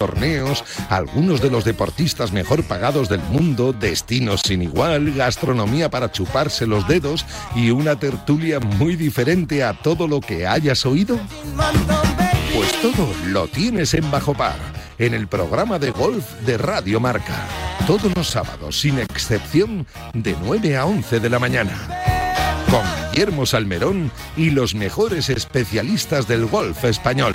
torneos, algunos de los deportistas mejor pagados del mundo, destinos sin igual, gastronomía para chuparse los dedos y una tertulia muy diferente a todo lo que hayas oído? Pues todo lo tienes en Bajo Par, en el programa de golf de Radio Marca. Todos los sábados, sin excepción, de 9 a 11 de la mañana. Con Guillermo Salmerón y los mejores especialistas del golf español.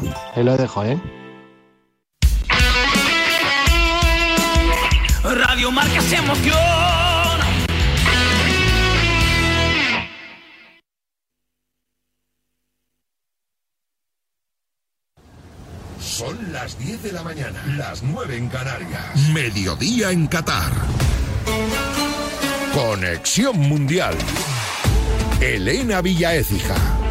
Bueno, ahí lo dejo, ¿eh? Radio Marca se emociona. Son las 10 de la mañana, las 9 en Canarias. Mediodía en Qatar. Conexión Mundial. Elena Villaécija.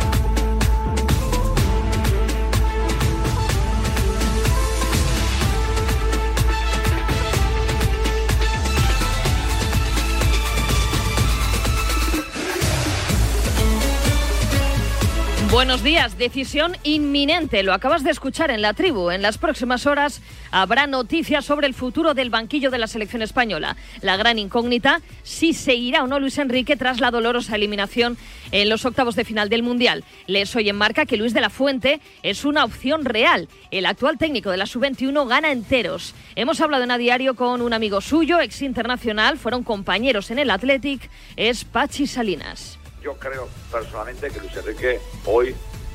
Buenos días, decisión inminente. Lo acabas de escuchar en la tribu. En las próximas horas habrá noticias sobre el futuro del banquillo de la selección española. La gran incógnita, si se irá o no Luis Enrique tras la dolorosa eliminación en los octavos de final del Mundial. Les hoy en marca que Luis de la Fuente es una opción real. El actual técnico de la Sub-21 gana enteros. Hemos hablado en a diario con un amigo suyo, ex internacional, fueron compañeros en el Athletic, es Pachi Salinas yo creo personalmente que Luis Enrique hoy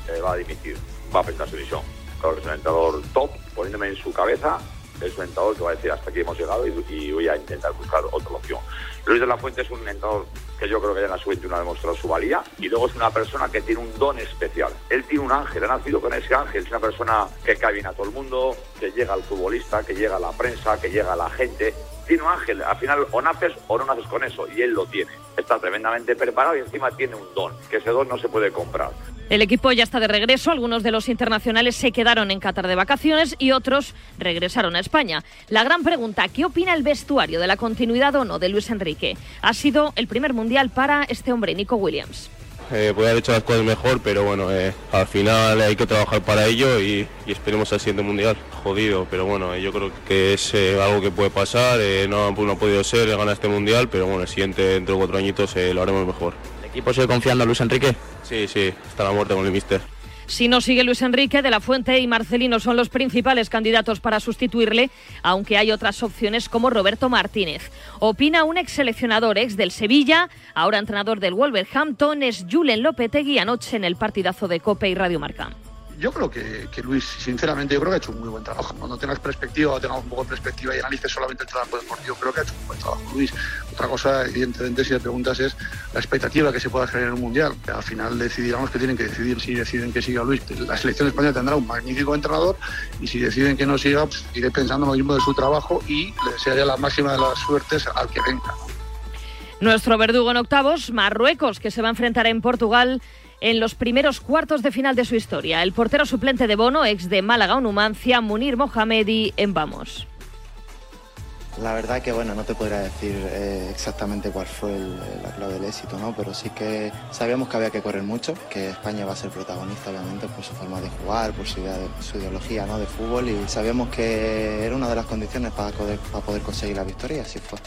eh, va a dimitir, va a prestar su dimisión. Creo que es un entrenador top, poniéndome en su cabeza, es un entrenador que va a decir hasta aquí hemos llegado y, voy a intentar buscar otra opción. Luis de la Fuente es un entrenador que yo creo que ya en la sub-21 ha demostrado su valía y luego es una persona que tiene un don especial. Él tiene un ángel, ha nacido con ese ángel, es una persona que cae bien a todo el mundo, que llega al futbolista, que llega a la prensa, que llega a la gente tiene un ángel. Al final o naces o no naces con eso y él lo tiene. Está tremendamente preparado y encima tiene un don, que ese don no se puede comprar. El equipo ya está de regreso. Algunos de los internacionales se quedaron en Qatar de vacaciones y otros regresaron a España. La gran pregunta, ¿qué opina el vestuario de la continuidad o no de Luis Enrique? Ha sido el primer mundial para este hombre, Nico Williams eh, haber hecho las cosas mejor, pero bueno, eh, al final hay que trabajar para ello y, esperemos al siguiente mundial. Jodido, pero bueno, yo creo que es eh, algo que puede pasar, eh, no, no, ha podido ser, ganar este mundial, pero bueno, el siguiente dentro de cuatro añitos lo haremos mejor. ¿El equipo sigue confiando a Luis Enrique? Sí, sí, hasta la muerte con el mister. Si no sigue Luis Enrique, De la Fuente y Marcelino son los principales candidatos para sustituirle, aunque hay otras opciones como Roberto Martínez. Opina un ex seleccionador ex del Sevilla, ahora entrenador del Wolverhampton, es Julen Lopetegui anoche en el partidazo de Cope y Radio Marca yo creo que, Luis, sinceramente, yo creo que ha hecho un muy buen trabajo. Cuando tengas perspectiva o tengas un poco de perspectiva y analices solamente el trabajo deportivo, creo que ha hecho un buen trabajo Luis. Otra cosa, evidentemente, si le preguntas es la expectativa que se pueda generar en un mundial. Al final decidirán que tienen que decidir si deciden que siga Luis. La selección española tendrá un magnífico entrenador y si deciden que no siga, pues, iré pensando en lo mismo de su trabajo y le desearía la máxima de las suertes al que venga. Nuestro verdugo en octavos, Marruecos, que se va a enfrentar en Portugal en los primeros cuartos de final de su historia. El portero suplente de Bono, ex de Málaga o Numancia, Munir Mohamedi, en Vamos. La verdad que bueno, no te podría decir eh, exactamente cuál fue la clave del éxito, ¿no? Pero sí que sabíamos que había que correr mucho, que España va a ser protagonista, obviamente, por su forma de jugar, por su, ideología ¿no? de fútbol y sabíamos que era una de las condiciones para poder, para poder conseguir la victoria así fue.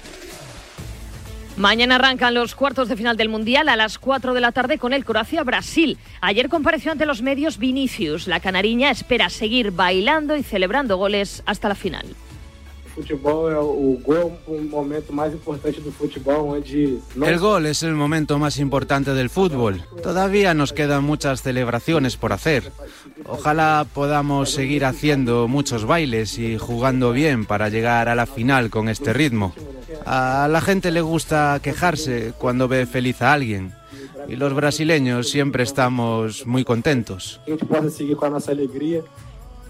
Mañana arrancan los cuartos de final del Mundial a las 4 de la tarde con el Croacia-Brasil. Ayer compareció ante los medios Vinicius. La canariña espera seguir bailando y celebrando goles hasta la final. El gol es el momento más importante del fútbol. Todavía nos quedan muchas celebraciones por hacer. Ojalá podamos seguir haciendo muchos bailes y jugando bien para llegar a la final con este ritmo. A la gente le gusta quejarse cuando ve feliz a alguien. Y los brasileños siempre estamos muy contentos.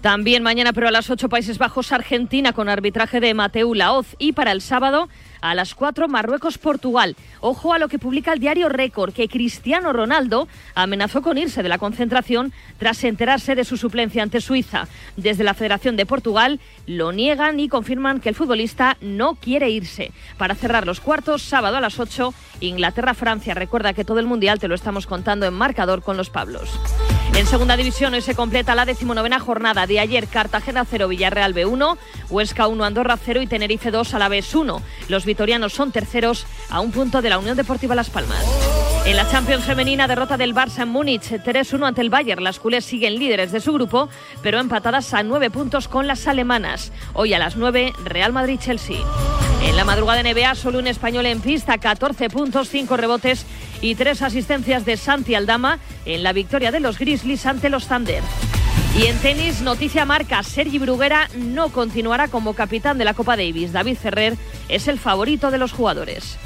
También mañana, pero a las 8 Países Bajos, Argentina con arbitraje de Mateu Laoz. Y para el sábado, a las 4 Marruecos-Portugal. Ojo a lo que publica el diario Récord, que Cristiano Ronaldo amenazó con irse de la concentración tras enterarse de su suplencia ante Suiza. Desde la Federación de Portugal lo niegan y confirman que el futbolista no quiere irse. Para cerrar los cuartos, sábado a las 8, Inglaterra-Francia. Recuerda que todo el Mundial te lo estamos contando en marcador con los Pablos. En segunda división hoy se completa la decimonovena jornada de ayer Cartagena 0 Villarreal B1, Huesca 1 Andorra 0 y Tenerife 2 a la vez 1. Los vitorianos son terceros a un punto de la Unión Deportiva Las Palmas. En la Champions femenina derrota del Barça en Múnich 3-1 ante el Bayern. Las culés siguen líderes de su grupo, pero empatadas a nueve puntos con las alemanas. Hoy a las 9 Real Madrid-Chelsea. En la madrugada de NBA solo un español en pista, 14 puntos, 5 rebotes y 3 asistencias de Santi Aldama en la victoria de los Grizzlies ante los Thunder. Y en tenis, noticia marca, Sergi Bruguera no continuará como capitán de la Copa Davis. David Ferrer es el favorito de los jugadores.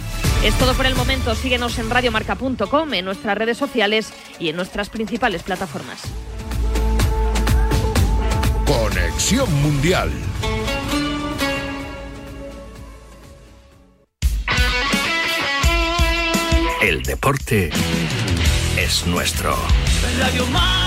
Es todo por el momento. Síguenos en radiomarca.com, en nuestras redes sociales y en nuestras principales plataformas. Conexión Mundial. El deporte es nuestro. Radio Marca.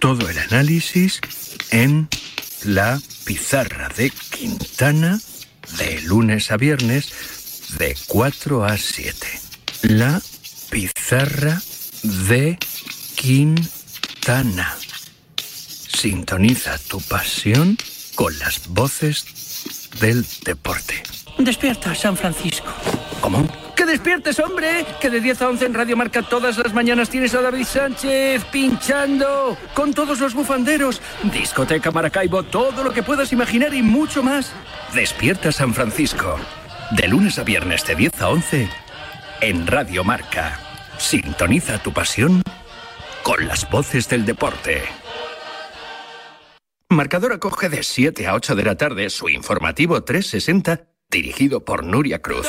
Todo el análisis en la pizarra de Quintana de lunes a viernes de 4 a 7. La pizarra de Quintana. Sintoniza tu pasión con las voces del deporte. Despierta, San Francisco. ¿Cómo? ¡Que despiertes, hombre! Que de 10 a 11 en Radio Marca todas las mañanas tienes a David Sánchez pinchando con todos los bufanderos. Discoteca Maracaibo, todo lo que puedas imaginar y mucho más. Despierta San Francisco. De lunes a viernes de 10 a 11 en Radio Marca. Sintoniza tu pasión con las voces del deporte. Marcador acoge de 7 a 8 de la tarde su informativo 360 dirigido por Nuria Cruz.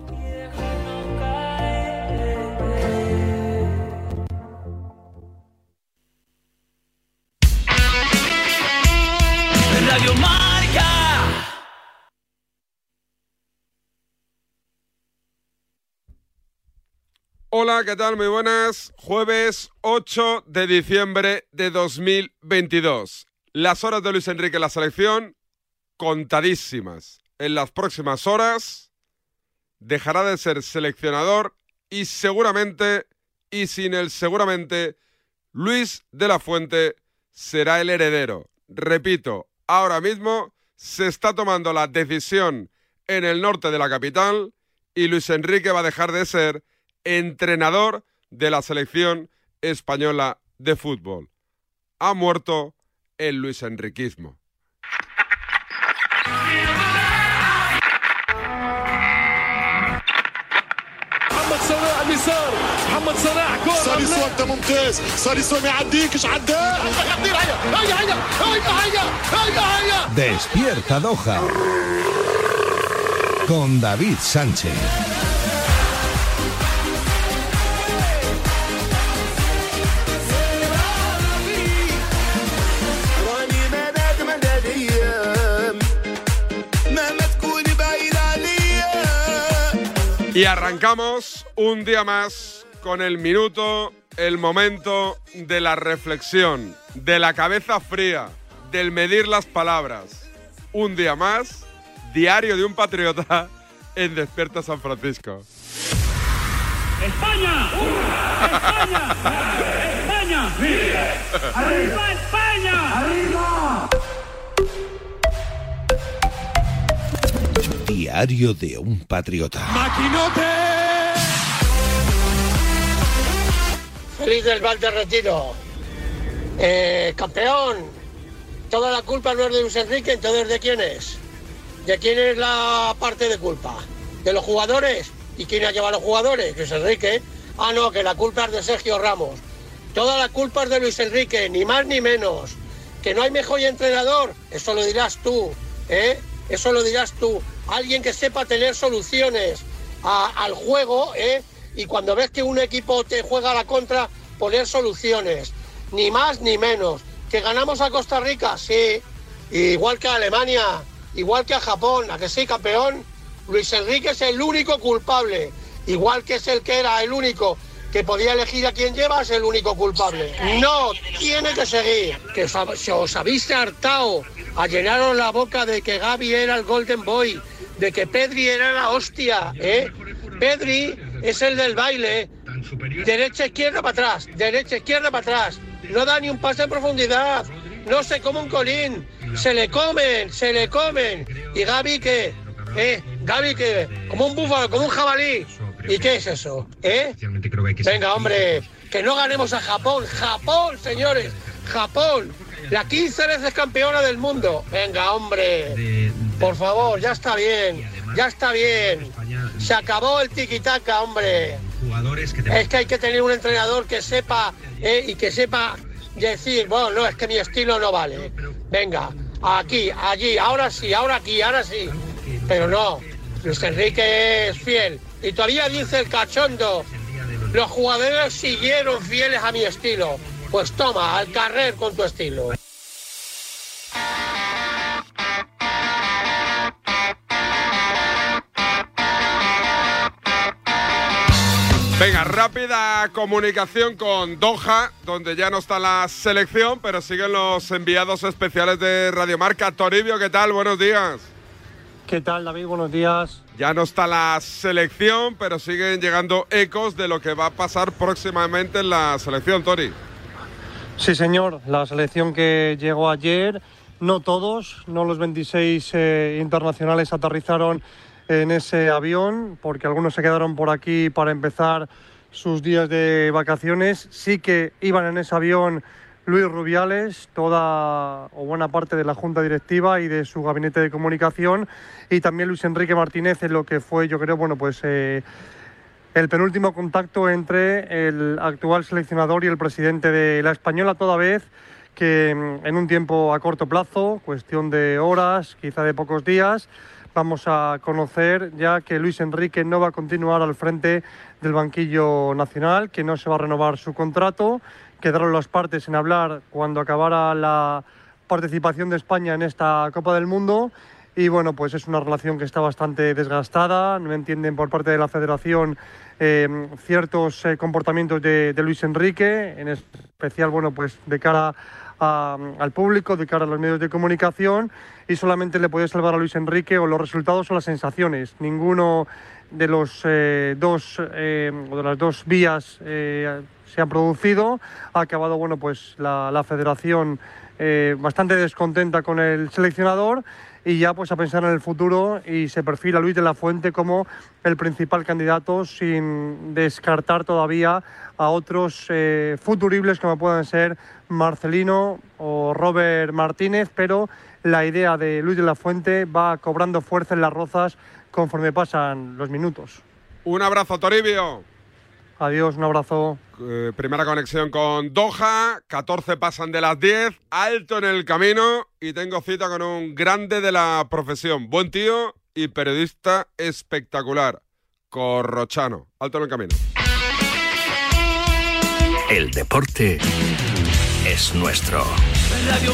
Hola, ¿qué tal? Muy buenas. Jueves 8 de diciembre de 2022. Las horas de Luis Enrique en la selección contadísimas. En las próximas horas dejará de ser seleccionador y seguramente, y sin él seguramente, Luis de la Fuente será el heredero. Repito, ahora mismo se está tomando la decisión en el norte de la capital y Luis Enrique va a dejar de ser entrenador de la selección española de fútbol. Ha muerto el Luis Enriquismo. محمد صلاح اليسار محمد صلاح كورة ساليسو انت ممتاز ساليسو ما يعديكش عداه خطير هيا هيا هيا هيا هيا هيا Despierta Doha. Con David Sánchez. Y arrancamos un día más con el minuto, el momento de la reflexión, de la cabeza fría, del medir las palabras. Un día más, diario de un patriota en Despierta San Francisco. ¡España! ¡España! ¡España! ¡Arriba España! ¡Arriba! Diario de un patriota. ¡Maquinote! Feliz del Val de Retiro. Eh, campeón, toda la culpa no es de Luis Enrique, entonces ¿de quién es? ¿De quién es la parte de culpa? ¿De los jugadores? ¿Y quién ha llevado a los jugadores? Luis Enrique. Ah, no, que la culpa es de Sergio Ramos. Toda la culpa es de Luis Enrique, ni más ni menos. Que no hay mejor entrenador, eso lo dirás tú, ¿eh? Eso lo dirás tú. Alguien que sepa tener soluciones al juego, ¿eh? Y cuando ves que un equipo te juega a la contra, poner soluciones. Ni más ni menos. ¿Que ganamos a Costa Rica? Sí. Igual que a Alemania, igual que a Japón, ¿a que sí, campeón? Luis Enrique es el único culpable. Igual que es el que era el único que podía elegir a quién lleva, es el único culpable. No, tiene que seguir. Que se os habéis hartado a llenaros la boca de que Gaby era el Golden Boy, de que Pedri era la hostia, ¿eh? Pedri es el del baile. Derecha, izquierda, para atrás. Derecha, izquierda, para atrás. No da ni un pase en profundidad. No se come un colín. Se le comen, se le comen. ¿Y Gaby qué? ¿Eh? Gaby qué? Como un búfalo, como un jabalí. ¿Y qué es eso? ¿Eh? Venga, hombre, que no ganemos a Japón. Japón, señores. Japón. La 15 veces campeona del mundo. Venga, hombre. Por favor, ya está bien. Ya está bien. Se acabó el tiquitaca, hombre. Es que hay que tener un entrenador que sepa eh, y que sepa decir, bueno, no, es que mi estilo no vale. Venga, aquí, allí, ahora sí, ahora aquí, ahora sí. Pero no, Luis Enrique es fiel. Y todavía dice el cachondo, los jugadores siguieron fieles a mi estilo. Pues toma, al carrer con tu estilo. Venga, rápida comunicación con Doha, donde ya no está la selección, pero siguen los enviados especiales de Radiomarca. Toribio, ¿qué tal? Buenos días. ¿Qué tal, David? Buenos días. Ya no está la selección, pero siguen llegando ecos de lo que va a pasar próximamente en la selección, Tori. Sí, señor. La selección que llegó ayer, no todos, no los 26 eh, internacionales aterrizaron en ese avión, porque algunos se quedaron por aquí para empezar sus días de vacaciones. Sí que iban en ese avión Luis Rubiales, toda o buena parte de la Junta Directiva y de su gabinete de comunicación, y también Luis Enrique Martínez en lo que fue, yo creo, bueno, pues eh, el penúltimo contacto entre el actual seleccionador y el presidente de la Española, toda vez que mm, en un tiempo a corto plazo, cuestión de horas, quizá de pocos días, vamos a conocer ya que Luis Enrique no va a continuar al frente del banquillo nacional, que no se va a renovar su contrato. Quedaron las partes en hablar cuando acabara la participación de España en esta Copa del Mundo. Y bueno, pues es una relación que está bastante desgastada. No entienden por parte de la federación eh, ciertos eh, comportamientos de, Luis Enrique, en especial, bueno, pues de cara a- al público, de cara a los medios de comunicación y solamente le puede salvar a Luis Enrique o los resultados o las sensaciones. Ninguno de los eh, dos eh, o de las dos vías se ha producido. Ha acabado, bueno, pues la, la federación eh, bastante descontenta con el seleccionador y ya pues a pensar en el futuro y se perfila Luis de la Fuente como el principal candidato sin descartar todavía a otros eh, futuribles como puedan ser Marcelino o Robert Martínez, pero la idea de Luis de la Fuente va cobrando fuerza en las rozas conforme pasan los minutos. Un abrazo, Toribio. Adiós, un abrazo. Eh, primera conexión con Doha, 14 pasan de las 10, alto en el camino y tengo cita con un grande de la profesión, buen tío y periodista espectacular, Corrochano, alto en el camino. El deporte es nuestro. Radio.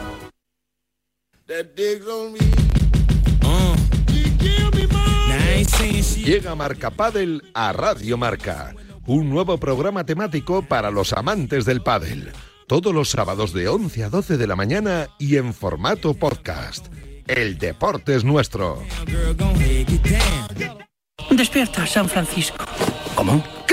Llega Marca Padel a Radio Marca, un nuevo programa temático para los amantes del pádel. Todos los sábados de 11 a 12 de la mañana y en formato podcast. El deporte es nuestro. Despierta, San Francisco. ¿Cómo?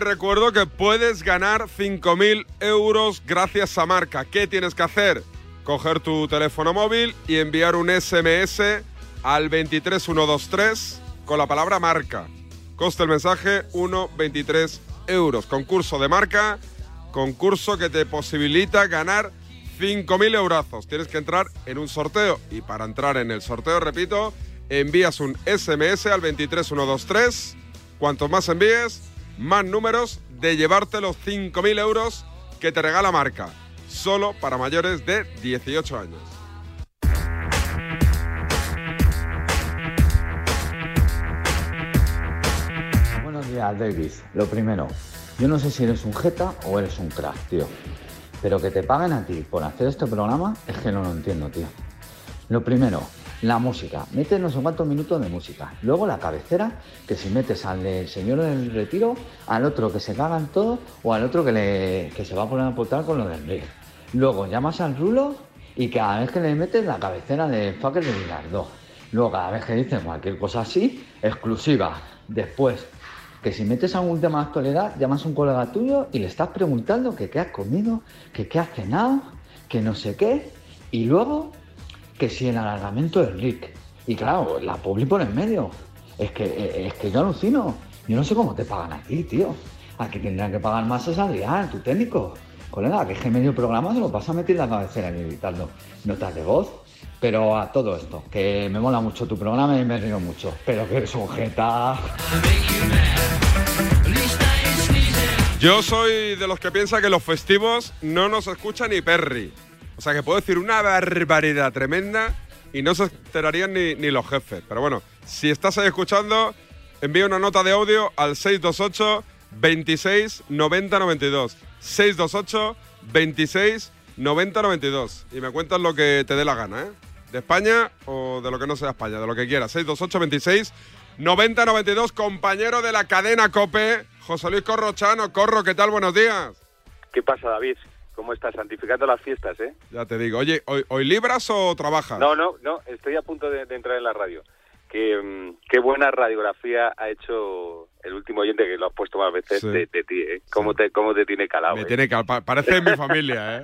Recuerdo que puedes ganar 5.000 euros gracias a Marca. ¿Qué tienes que hacer? Coger tu teléfono móvil y enviar un SMS al 23123 con la palabra Marca. Coste el mensaje 1,23 euros. Concurso de Marca, concurso que te posibilita ganar 5.000 eurazos. Tienes que entrar en un sorteo y para entrar en el sorteo, repito, envías un SMS al 23123. Cuanto más envíes, más números de llevarte los 5.000 euros que te regala Marca. Solo para mayores de 18 años. Buenos días, Davis. Lo primero, yo no sé si eres un jeta o eres un crack, tío. Pero que te paguen a ti por hacer este programa es que no lo entiendo, tío. Lo primero, la música. Metes no sé cuántos minutos de música. Luego la cabecera, que si metes al del señor del retiro, al otro que se cagan todos o al otro que, le, que se va a poner a aportar con lo del rey. Luego llamas al rulo y cada vez que le metes la cabecera de fucker de Bilardo. Luego cada vez que dices cualquier cosa así, exclusiva. Después, que si metes algún tema de actualidad, llamas a un colega tuyo y le estás preguntando que qué has comido, que qué has cenado, que no sé qué. Y luego, que si el alargamiento del Rick. Y claro, la publi por en medio. Es que, eh, es que yo alucino. Yo no sé cómo te pagan a ti, tío. Aquí tendrán que pagar más es Adrián, tu técnico. Colega, que es que medio programa se lo pasa a meter la cabecera y editando notas de voz. Pero a todo esto, que me mola mucho tu programa y me río mucho. Pero que eres un jeta. Yo soy de los que piensa que los festivos no nos escucha ni Perry. O sea que puedo decir una barbaridad tremenda y no se enterarían ni, ni los jefes. Pero bueno, si estás ahí escuchando, envía una nota de audio al 628 26 90 92. 628 26 90 92. Y me cuentas lo que te dé la gana, ¿eh? De España o de lo que no sea España, de lo que quieras. 628 26 90 92, compañero de la cadena Cope, José Luis Corrochano. Corro, ¿qué tal? Buenos días. ¿Qué pasa, David? ¿Cómo estás? Santificando las fiestas, ¿eh? Ya te digo. Oye, ¿hoy, hoy libras o trabajas? No, no, no, estoy a punto de, de entrar en la radio. Qué, mm, qué buena radiografía ha hecho el último oyente que lo has puesto más veces Sí. de, ti, ¿eh? ¿Cómo, te, ¿Cómo te tiene calado? Me eh? tiene pa- Parece mi familia,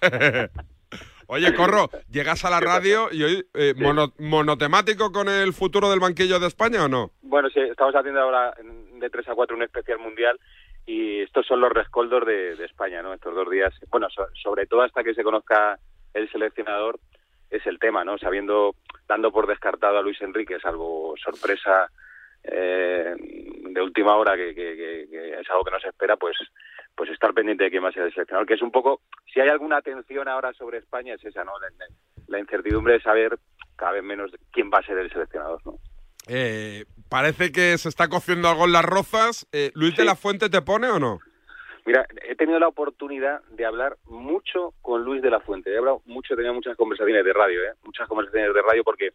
¿eh? Oye, Corro, llegas a la radio y hoy eh, mono- monotemático con el futuro del banquillo de España o no? Bueno, sí, estamos haciendo ahora de 3 a 4 un especial mundial y estos son los rescoldos de, España, ¿no? Estos dos días. Bueno, so- sobre todo hasta que se conozca el seleccionador es el tema, ¿no? Sabiendo, dando por descartado a Luis Enrique, salvo sorpresa eh, de última hora, que, es algo que no se espera, pues pues estar pendiente de quién va a ser el seleccionador, que es un poco, si hay alguna atención ahora sobre España es esa, ¿no? La, incertidumbre de saber cada vez menos quién va a ser el seleccionador, ¿no? Eh, parece que se está cociendo algo en las rozas. Eh, ¿Luis de la Fuente te pone o no? Mira, he tenido la oportunidad de hablar mucho con Luis de la Fuente. He hablado mucho, he tenido muchas conversaciones de radio, ¿eh? muchas conversaciones de radio porque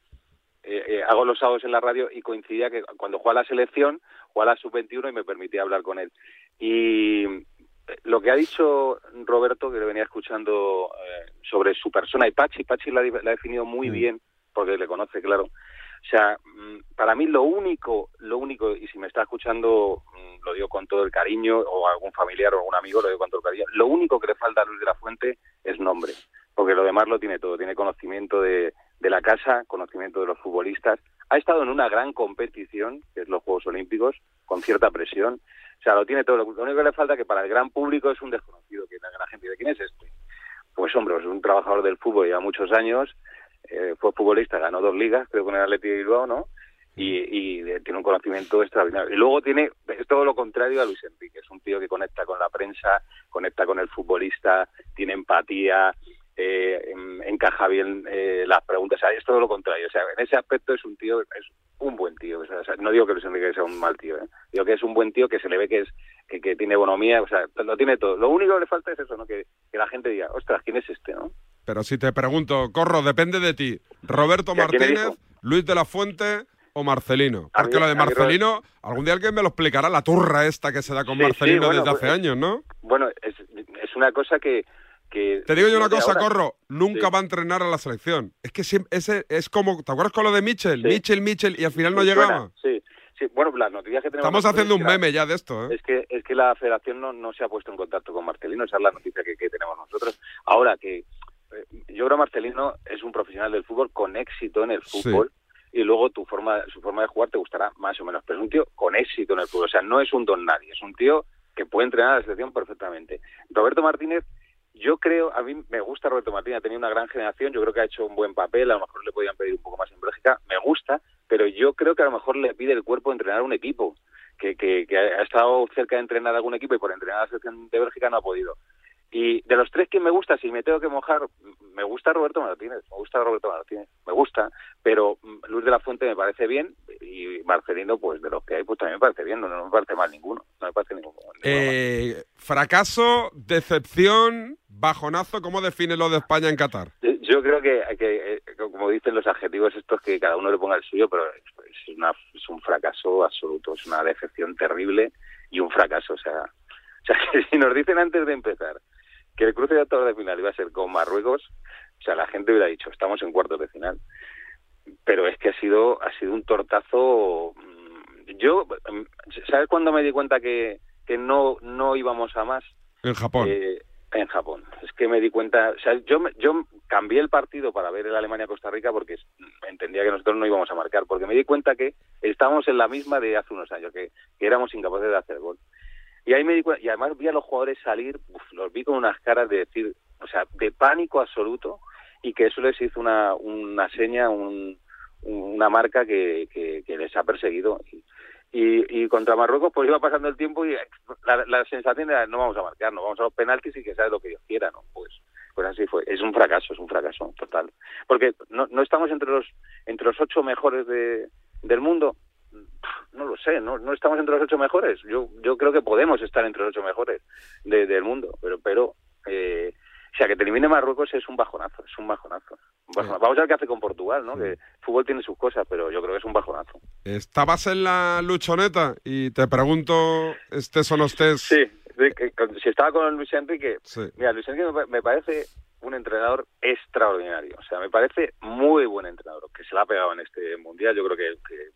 eh, eh, hago los sábados en la radio y coincidía que cuando juega la selección, juega la sub-21 y me permitía hablar con él. Y eh, lo que ha dicho Roberto, que le venía escuchando sobre su persona y Pachi, Pachi la, ha definido muy mm. bien, porque le conoce, claro. O sea, mm, para mí lo único, lo único, y si me está escuchando, mm, lo digo con todo el cariño, o algún familiar o algún amigo, lo digo con todo el cariño, lo único que le falta a Luis de la Fuente es nombre, porque lo demás lo tiene todo, tiene conocimiento de, de la casa, conocimiento de los futbolistas. Ha estado en una gran competición, que es los Juegos Olímpicos, con cierta presión. O sea, lo tiene todo. Lo único que le falta que para el gran público es un desconocido, que la gente de quién es este. Pues hombre, es un trabajador del fútbol ya muchos años, eh, fue futbolista, ganó dos ligas, creo con el Atlético de Bilbao, ¿no? Y, tiene un conocimiento extraordinario. Y luego tiene, es todo lo contrario a Luis Enrique, es un tío que conecta con la prensa, conecta con el futbolista, tiene empatía, eh, encaja bien eh, las preguntas. es todo lo contrario. O sea, en ese aspecto es un tío, es un buen tío. O sea, no digo que Luis Enrique sea un mal tío. ¿eh? Digo que es un buen tío que se le ve que es que, tiene bonomía. O sea, lo tiene todo. Lo único que le falta es eso, ¿no? Que, la gente diga, ostras, ¿quién es este, no? Pero si te pregunto, Corro, depende de ti. Roberto Martínez, Luis de la Fuente o Marcelino. Porque lo de Marcelino, algún día alguien me lo explicará, la turra esta que se da con Marcelino desde hace pues, años, ¿no? Bueno, es, es una cosa que, te digo yo una cosa, Corro, nunca va a entrenar a la selección. Es que ese es como, ¿te acuerdas con lo de Mitchell? Mitchell, Mitchell, y al final no llegaba. Sí, sí. Bueno, las noticias que tenemos... Estamos haciendo un meme ya de esto, ¿eh? Es que, es que la federación no, no se ha puesto en contacto con Marcelino, esa es la noticia que, tenemos nosotros. Ahora que yo creo que Marcelino es un profesional del fútbol con éxito en el fútbol. y luego tu forma, su forma de jugar te gustará más o menos. Pero es un tío con éxito en el fútbol, o sea, no es un don nadie, es un tío que puede entrenar a la selección perfectamente. Roberto Martínez yo creo, a mí me gusta Roberto Martínez, ha tenido una gran generación, yo creo que ha hecho un buen papel, a lo mejor le podían pedir un poco más en Bélgica, me gusta, pero yo creo que a lo mejor le pide el cuerpo entrenar un equipo, que, que, que ha estado cerca de entrenar algún equipo y por entrenar a la selección de Bélgica no ha podido. Y de los tres que me gusta, si me tengo que mojar, me gusta Roberto Martínez, me gusta Roberto Martínez, me gusta, pero Luis de la Fuente me parece bien y Marcelino, pues de los que hay, pues también me parece bien, no, me parece mal ninguno, no me parece ninguno. Eh, fracaso, decepción, bajonazo, ¿cómo define lo de España en Qatar? Yo creo que, que eh, como dicen los adjetivos estos, que cada uno le ponga el suyo, pero es, una, es un fracaso absoluto, es una decepción terrible y un fracaso, o sea, o sea, que si nos dicen antes de empezar que el cruce de octavos de final iba a ser con Marruecos, o sea, la gente hubiera dicho, estamos en cuartos de final. Pero es que ha sido, ha sido un tortazo. Mm, yo, mm, ¿sabes cuándo me di cuenta que, que no, no íbamos a más? En Japón. Eh, en Japón. Es que me di cuenta, o sea, yo, yo cambié el partido para ver el Alemania-Costa Rica porque entendía que nosotros no íbamos a marcar, porque me di cuenta que estábamos en la misma de hace unos años, que, que éramos incapaces de hacer gol. Y ahí me di y además vi a los jugadores salir, los vi con unas caras de decir, o sea, de pánico absoluto y que eso les hizo una, una seña, un, una marca que, que, les ha perseguido. Y, y, contra Marruecos pues iba pasando el tiempo y la, la, sensación era no vamos a marcar, no vamos a los penaltis y que sea lo que Dios quiera, ¿no? Pues pues así fue. Es un fracaso, es un fracaso total. Porque no, no estamos entre los entre los ocho mejores de, del mundo no lo sé, no, no estamos entre los ocho mejores. Yo, yo creo que podemos estar entre los ocho mejores del mundo, pero, pero eh, o sea, que te elimine Marruecos es un bajonazo, es un bajonazo. Vamos a ver qué hace con Portugal, ¿no? Que el fútbol tiene sus cosas, pero yo creo que es un bajonazo. Estabas en la luchoneta y te pregunto, estés o no estés. Sí, si estaba con Luis Enrique. Mira, Luis Enrique me parece un entrenador extraordinario. O sea, me parece muy buen entrenador, que se la ha pegado en este mundial. Yo creo que, que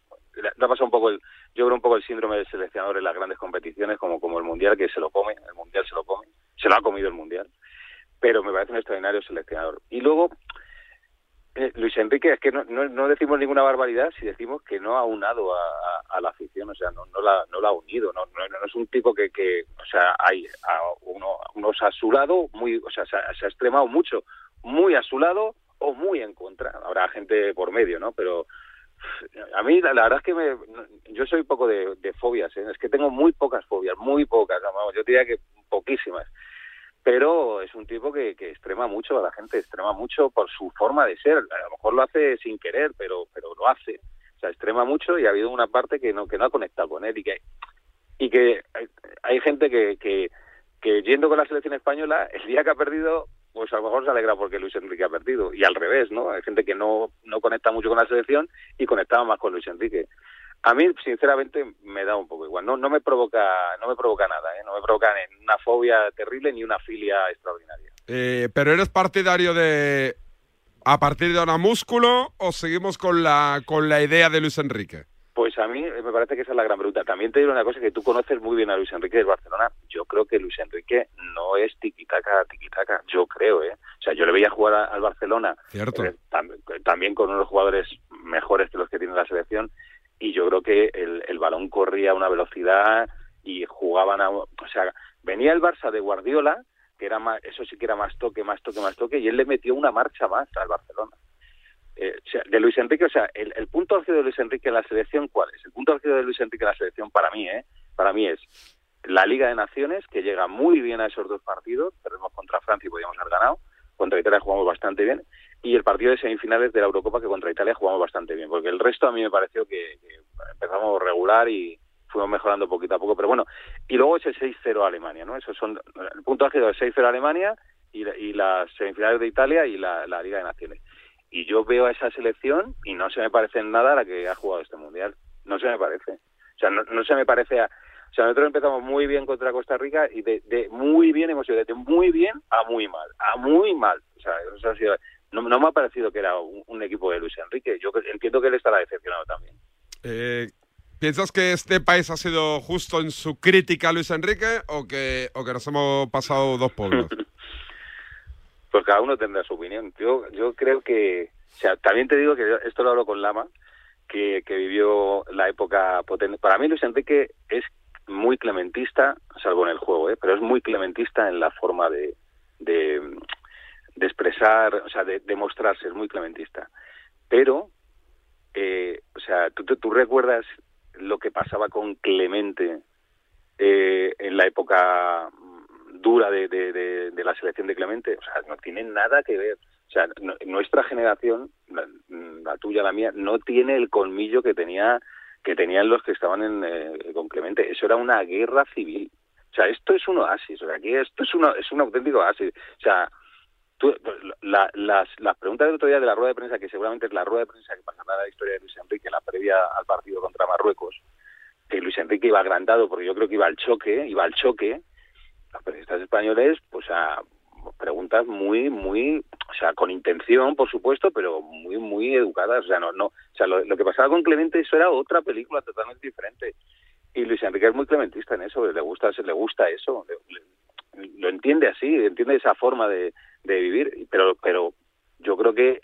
ha un poco el, yo creo un poco el síndrome del seleccionador en las grandes competiciones, como, como el mundial, que se lo come, el mundial se lo come, se lo ha comido el mundial. Pero me parece un extraordinario seleccionador. Y luego, eh, Luis Enrique, es que no, no, decimos ninguna barbaridad si decimos que no ha unado a, a, la afición, o sea, no, no, la, no la ha unido, no, no, es un tipo que, que o sea, hay a uno, unos a su lado, muy, o sea, se ha, se ha extremado mucho, muy a su lado o muy en contra. Habrá gente por medio, ¿no? Pero A mí la, verdad es que me, yo soy poco de, fobias, ¿eh? es que tengo muy pocas fobias, muy pocas, vamos, yo diría que poquísimas. Pero es un tipo que, que extrema mucho a la gente, extrema mucho por su forma de ser. A lo mejor lo hace sin querer, pero, pero lo hace. O sea, extrema mucho y ha habido una parte que no, que no ha conectado con él y que, y que hay, gente que, que, que yendo con la selección española, el día que ha perdido, pues a lo mejor se alegra porque Luis Enrique ha perdido. Y al revés, ¿no? Hay gente que no, no conecta mucho con la selección y conectaba más con Luis Enrique. A mí, sinceramente, me da un poco igual. No, no me provoca, no me provoca nada, ¿eh? No me provoca ni una fobia terrible ni una filia extraordinaria. Eh, pero eres partidario de a partir de ahora músculo o seguimos con la con la idea de Luis Enrique. Pues a mí me parece que esa es la gran pregunta. También te digo una cosa que tú conoces muy bien a Luis Enrique del Barcelona. Yo creo que Luis Enrique no es tiquitaca, tiquitaca. Yo creo, ¿eh? O sea, yo le veía jugar al Barcelona. Cierto. Eh, también con unos jugadores mejores que los que tiene la selección y yo creo que el, balón corría a una velocidad y jugaban a, o sea, venía el Barça de Guardiola, que era más, eso sí que era más toque, más toque, más toque, y él le metió una marcha más al Barcelona. Eh, de Luis Enrique, o sea, el, punto álgido de Luis Enrique en la selección, ¿cuál es? El punto álgido de Luis Enrique en la selección para mí, ¿eh? Para mí es la Liga de Naciones, que llega muy bien a esos dos partidos, perdemos contra Francia y podíamos haber ganado, contra Italia jugamos bastante bien, y el partido de semifinales de la Eurocopa que contra Italia jugamos bastante bien, porque el resto a mí me pareció que, empezamos regular y fuimos mejorando poquito a poco, pero bueno, y luego ese 6-0 Alemania, ¿no? Esos son el punto álgido de 6-0 Alemania y, y, las semifinales de Italia y la, Liga de Naciones. Y yo veo a esa selección y no se me parece en nada a la que ha jugado este Mundial. No se me parece. O sea, no, no se me parece a... O sea, nosotros empezamos muy bien contra Costa Rica y de, de muy bien hemos ido de muy bien a muy mal, a muy mal. O sea, eso ha sido, no, me ha parecido que era un, equipo de Luis Enrique. Yo entiendo que él estará decepcionado también. Eh, ¿Piensas que este país ha sido justo en su crítica a Luis Enrique o que, o que nos hemos pasado dos pueblos? pues cada uno tendrá su opinión. Yo, yo creo que, o sea, también te digo que esto lo hablo con Lama, que, vivió la época potente. Para mí Luis Enrique es muy clementista, salvo en el juego, ¿eh? pero es muy clementista en la forma de, de expresar, o sea, de, mostrarse, es muy clementista. Pero, eh, o sea, ¿tú, tú, recuerdas lo que pasaba con Clemente eh, en la época dura de, de, de, la selección de Clemente? O sea, no tiene nada que ver. O sea, nuestra generación, la, tuya, la mía, no tiene el colmillo que tenía que tenían los que estaban en, eh, con Clemente. Eso era una guerra civil. O sea, esto es un oasis. O sea, aquí esto es, uno, es un auténtico oasis. O sea, las, las preguntas del otro día de la rueda de prensa, que seguramente es la rueda de prensa que pasará la historia de Luis Enrique en la previa al partido contra Marruecos, que Luis Enrique iba agrandado porque yo creo que iba al choque, iba al choque, los periodistas españoles, pues a preguntas muy, muy, o sea, con intención, por supuesto, pero muy, muy educadas, o sea, no, no, lo, que pasaba con Clemente eso era otra película totalmente diferente. Y Luis Enrique es muy clementista en eso, le gusta, le gusta eso, lo entiende así, entiende esa forma de, de vivir, pero, pero yo creo que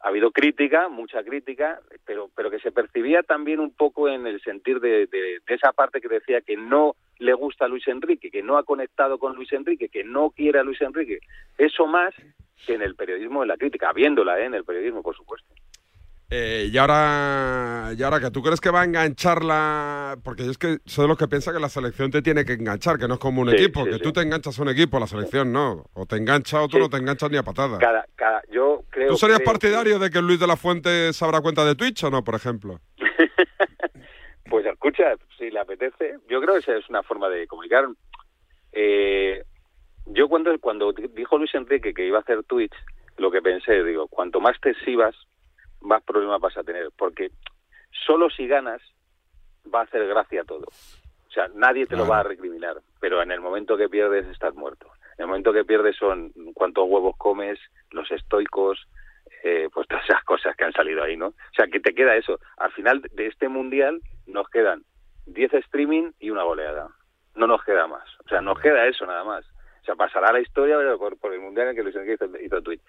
ha habido crítica, mucha crítica, pero, pero que se percibía también un poco en el sentir de, de, esa parte que decía que no le gusta a Luis Enrique, que no ha conectado con Luis Enrique, que no quiere a Luis Enrique. Eso más que en el periodismo, en la crítica, viéndola ¿eh? en el periodismo, por supuesto. Eh, y ahora, y ahora que tú crees que va a engancharla, porque yo es que soy de los que piensa que la selección te tiene que enganchar, que no es como un equipo, que tú te enganchas a un equipo, la selección no, o te engancha o tú no te enganchas ni a patada. Cada, cada, yo creo. ¿Tú serías partidario de que Luis de la Fuente se abra cuenta de Twitch o no, por ejemplo? Pues escucha, si le apetece, yo creo que esa es una forma de comunicar. Eh, yo cuando cuando dijo Luis Enrique que iba a hacer Twitch, lo que pensé, digo, cuanto más te exhibas, más problemas vas a tener, porque solo si ganas va a hacer gracia todo. O sea, nadie te lo va a recriminar, pero en el momento que pierdes estás muerto. En el momento que pierdes son cuántos huevos comes, los estoicos, eh, pues todas esas cosas que han salido ahí, ¿no? O sea, que te queda eso. Al final de este mundial nos quedan 10 streaming y una goleada. No nos queda más. O sea, nos queda eso nada más. O sea, pasará la historia por, el mundial en que Luis Enrique hizo, hizo tweet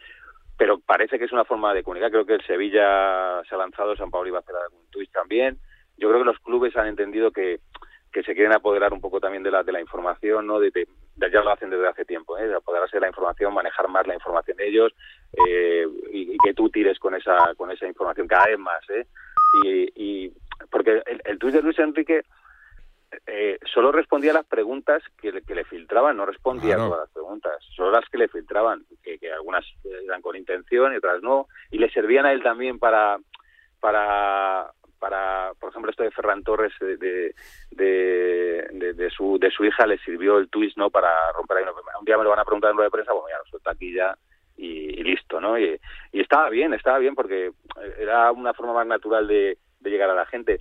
pero parece que es una forma de comunicar. Creo que el Sevilla se ha lanzado, San Pablo iba a hacer algún twist también. Yo creo que los clubes han entendido que, que se quieren apoderar un poco también de la, de la información, ¿no? De, ya lo hacen desde hace tiempo, ¿eh? de apoderarse de la información, manejar más la información de ellos eh, y, que tú tires con esa con esa información cada vez más, ¿eh? y, porque el, el tuit de Luis Enrique eh, solo respondía a las preguntas que le, que le filtraban, no respondía a todas las preguntas, solo las que le filtraban, que, que algunas eran con intención y otras no, y le servían a él también para, para, para por ejemplo, esto de Ferran Torres, de, de, su, de su hija, le sirvió el twist, ¿no?, para romper ahí. Un día me lo van a preguntar en rueda de prensa, bueno, ya lo suelto aquí ya y, listo, ¿no? Y, estaba bien, estaba bien porque era una forma más natural de, llegar a la gente.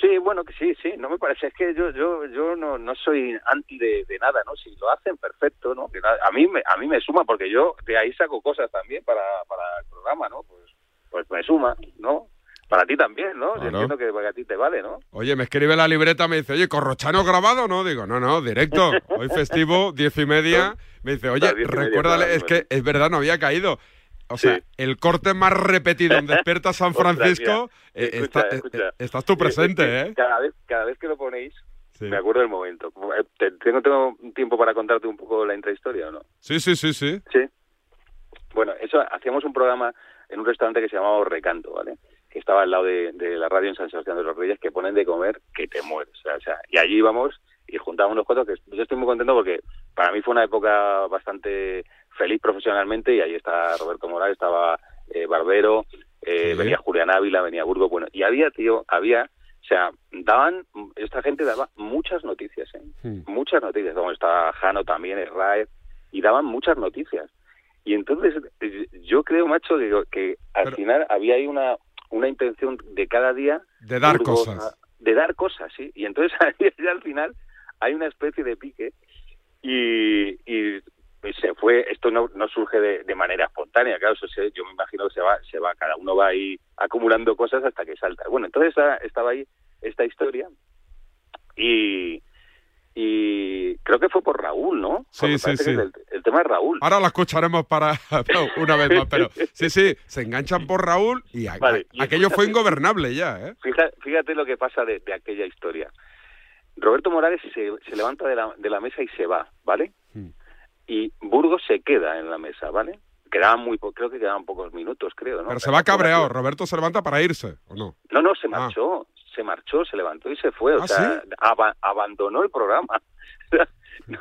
Sí, bueno, que sí, sí, no me parece, es que yo yo yo no, no soy anti de, de nada, ¿no? Si lo hacen, perfecto, ¿no? A mí me, a mí me suma, porque yo de ahí saco cosas también para, para el programa, ¿no? Pues, pues me suma, ¿no? Para ti también, ¿no? Yo entiendo que para ti te vale, ¿no? Oye, me escribe la libreta, me dice, oye, ¿Corrochano grabado o no? Digo, no, no, directo. Hoy festivo, diez y media. Me dice, oye, media, recuérdale, claro, es que es verdad, no había caído. O sea, el corte más repetido en Despierta San Francisco, eh, escucha, está- eh, escucha. eh, estás tú presente, ¿eh? Cada vez, cada vez que lo ponéis, Sí. me acuerdo del momento. ¿Te- ¿Tengo, ¿Tengo tiempo para contarte un poco la intrahistoria o no? Sí, sí, sí, sí. Sí. Bueno, eso hacíamos un programa en un restaurante que se llamaba Recanto, ¿vale? Que estaba al lado de, de la radio en San Sebastián de los Reyes, que ponen de comer que te mueres. O sea, o sea, y allí íbamos y juntábamos los cuatro, que yo estoy muy contento porque para mí fue una época bastante feliz profesionalmente y ahí está Roberto Morales, estaba eh, Barbero, eh, Sí. venía Julián Ávila, venía Burgo, bueno, y había, tío, había, o sea, daban, esta gente daba muchas noticias, ¿eh? Hmm. muchas noticias, como estaba Jano también, Raed, y daban muchas noticias. Y entonces yo creo, macho, que, que al final había ahí una, una intención de cada día De dar Burgos, cosas. a- de dar cosas, sí. Y entonces al final hay una especie de pique y, y se fue, esto no, no surge de, de manera espontánea, claro, eso se- yo me imagino que se va, se va, cada uno va ahí acumulando cosas hasta que salta. Bueno, entonces esta- estaba ahí esta historia y, y creo que fue por Raúl, ¿no? Sí, sí, sí. el, el tema de Raúl. Ahora la escucharemos para una vez más, pero sí, sí, se enganchan por Raúl y, a- Vale, y aquello fue ingobernable ya, ¿eh? Fíjate, fíjate lo que pasa de, de aquella historia. Roberto Morales se, se levanta de la, de la mesa y se va, ¿vale? Hmm. Y Burgos se queda en la mesa, ¿vale? Quedaban muy creo que quedaban pocos minutos, creo, ¿no? Pero se va cabreado, Roberto se levanta para irse, ¿o no? No, no, se marchó, se marchó, se levantó y se fue, o ¿Ah, sea, aba- abandonó el programa. No,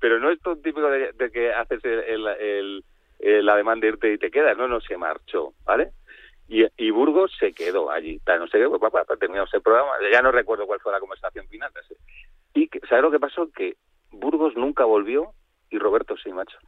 pero no es todo típico de, de que haces el, el, el, el ademán de irte y te quedas, no, no, se marchó, ¿vale? Y, y Burgos se quedó allí, no sé qué, pues, papá, terminamos el programa, ya no recuerdo cuál fue la conversación final. sé. Y, ¿sabes lo que pasó? Que Burgos nunca volvió y Roberto sí, macho.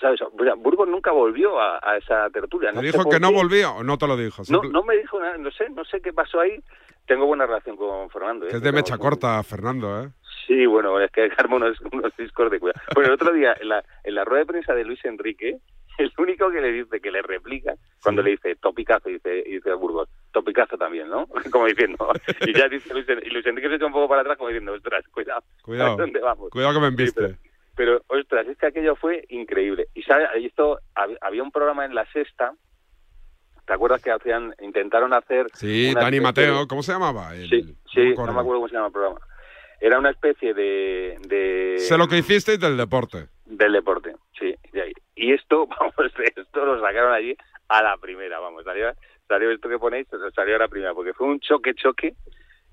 ¿Sabes? O sea, Burgos nunca volvió a, a esa tertulia. ¿Te no dijo que no volvía o no te lo dijo? No, no me dijo nada, no sé, no sé qué pasó ahí. Tengo buena relación con Fernando. ¿eh? que es de mecha corta, Fernando, ¿eh? Sí, bueno, es que arma unos, unos discos de cuidado. Bueno, el otro día, en la, en la rueda de prensa de Luis Enrique, el único que le dice, que le replica, cuando le dice topicazo, dice, dice Burgos, topicazo también, ¿no? Como diciendo, y ya dice Luis, y Luis Enrique se echa un poco para atrás como diciendo, ostras, cuidado, Cuidado. ¿a dónde vamos? Cuidado que me embiste. Pero, ostras, es que aquello fue increíble. Y sabe, y esto, hab- había un programa en La Sexta, ¿te acuerdas que hacían, intentaron hacer... Sí, Dani de- Mateo, ¿cómo se llamaba? El- Sí, sí, no me acuerdo cómo se llama el programa. Era una especie de... de Sé lo que hicisteis del deporte. Del deporte, sí. Y esto, vamos, esto lo sacaron allí a la primera, vamos. Salió, salió esto que ponéis, salió a la primera, porque fue un choque, choque,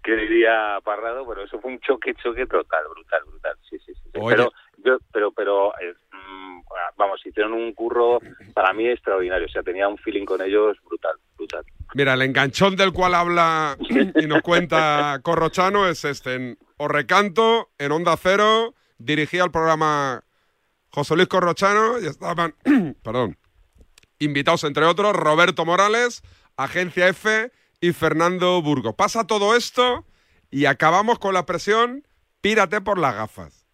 que diría Parrado, pero eso fue un choque, choque total, brutal, brutal. Sí, sí, sí. Pero, yo, pero, pero, eh, mm, vamos, hicieron un curro para mí extraordinario. O sea, tenía un feeling con ellos brutal, brutal. Mira, el enganchón del cual habla y nos cuenta Corrochano es este. En Orrecanto, en Onda Cero, dirigía el programa José Luis Corrochano y estaban, perdón, invitados entre otros Roberto Morales, Agencia F y Fernando Burgos. Pasa todo esto y acabamos con la presión, pírate por las gafas.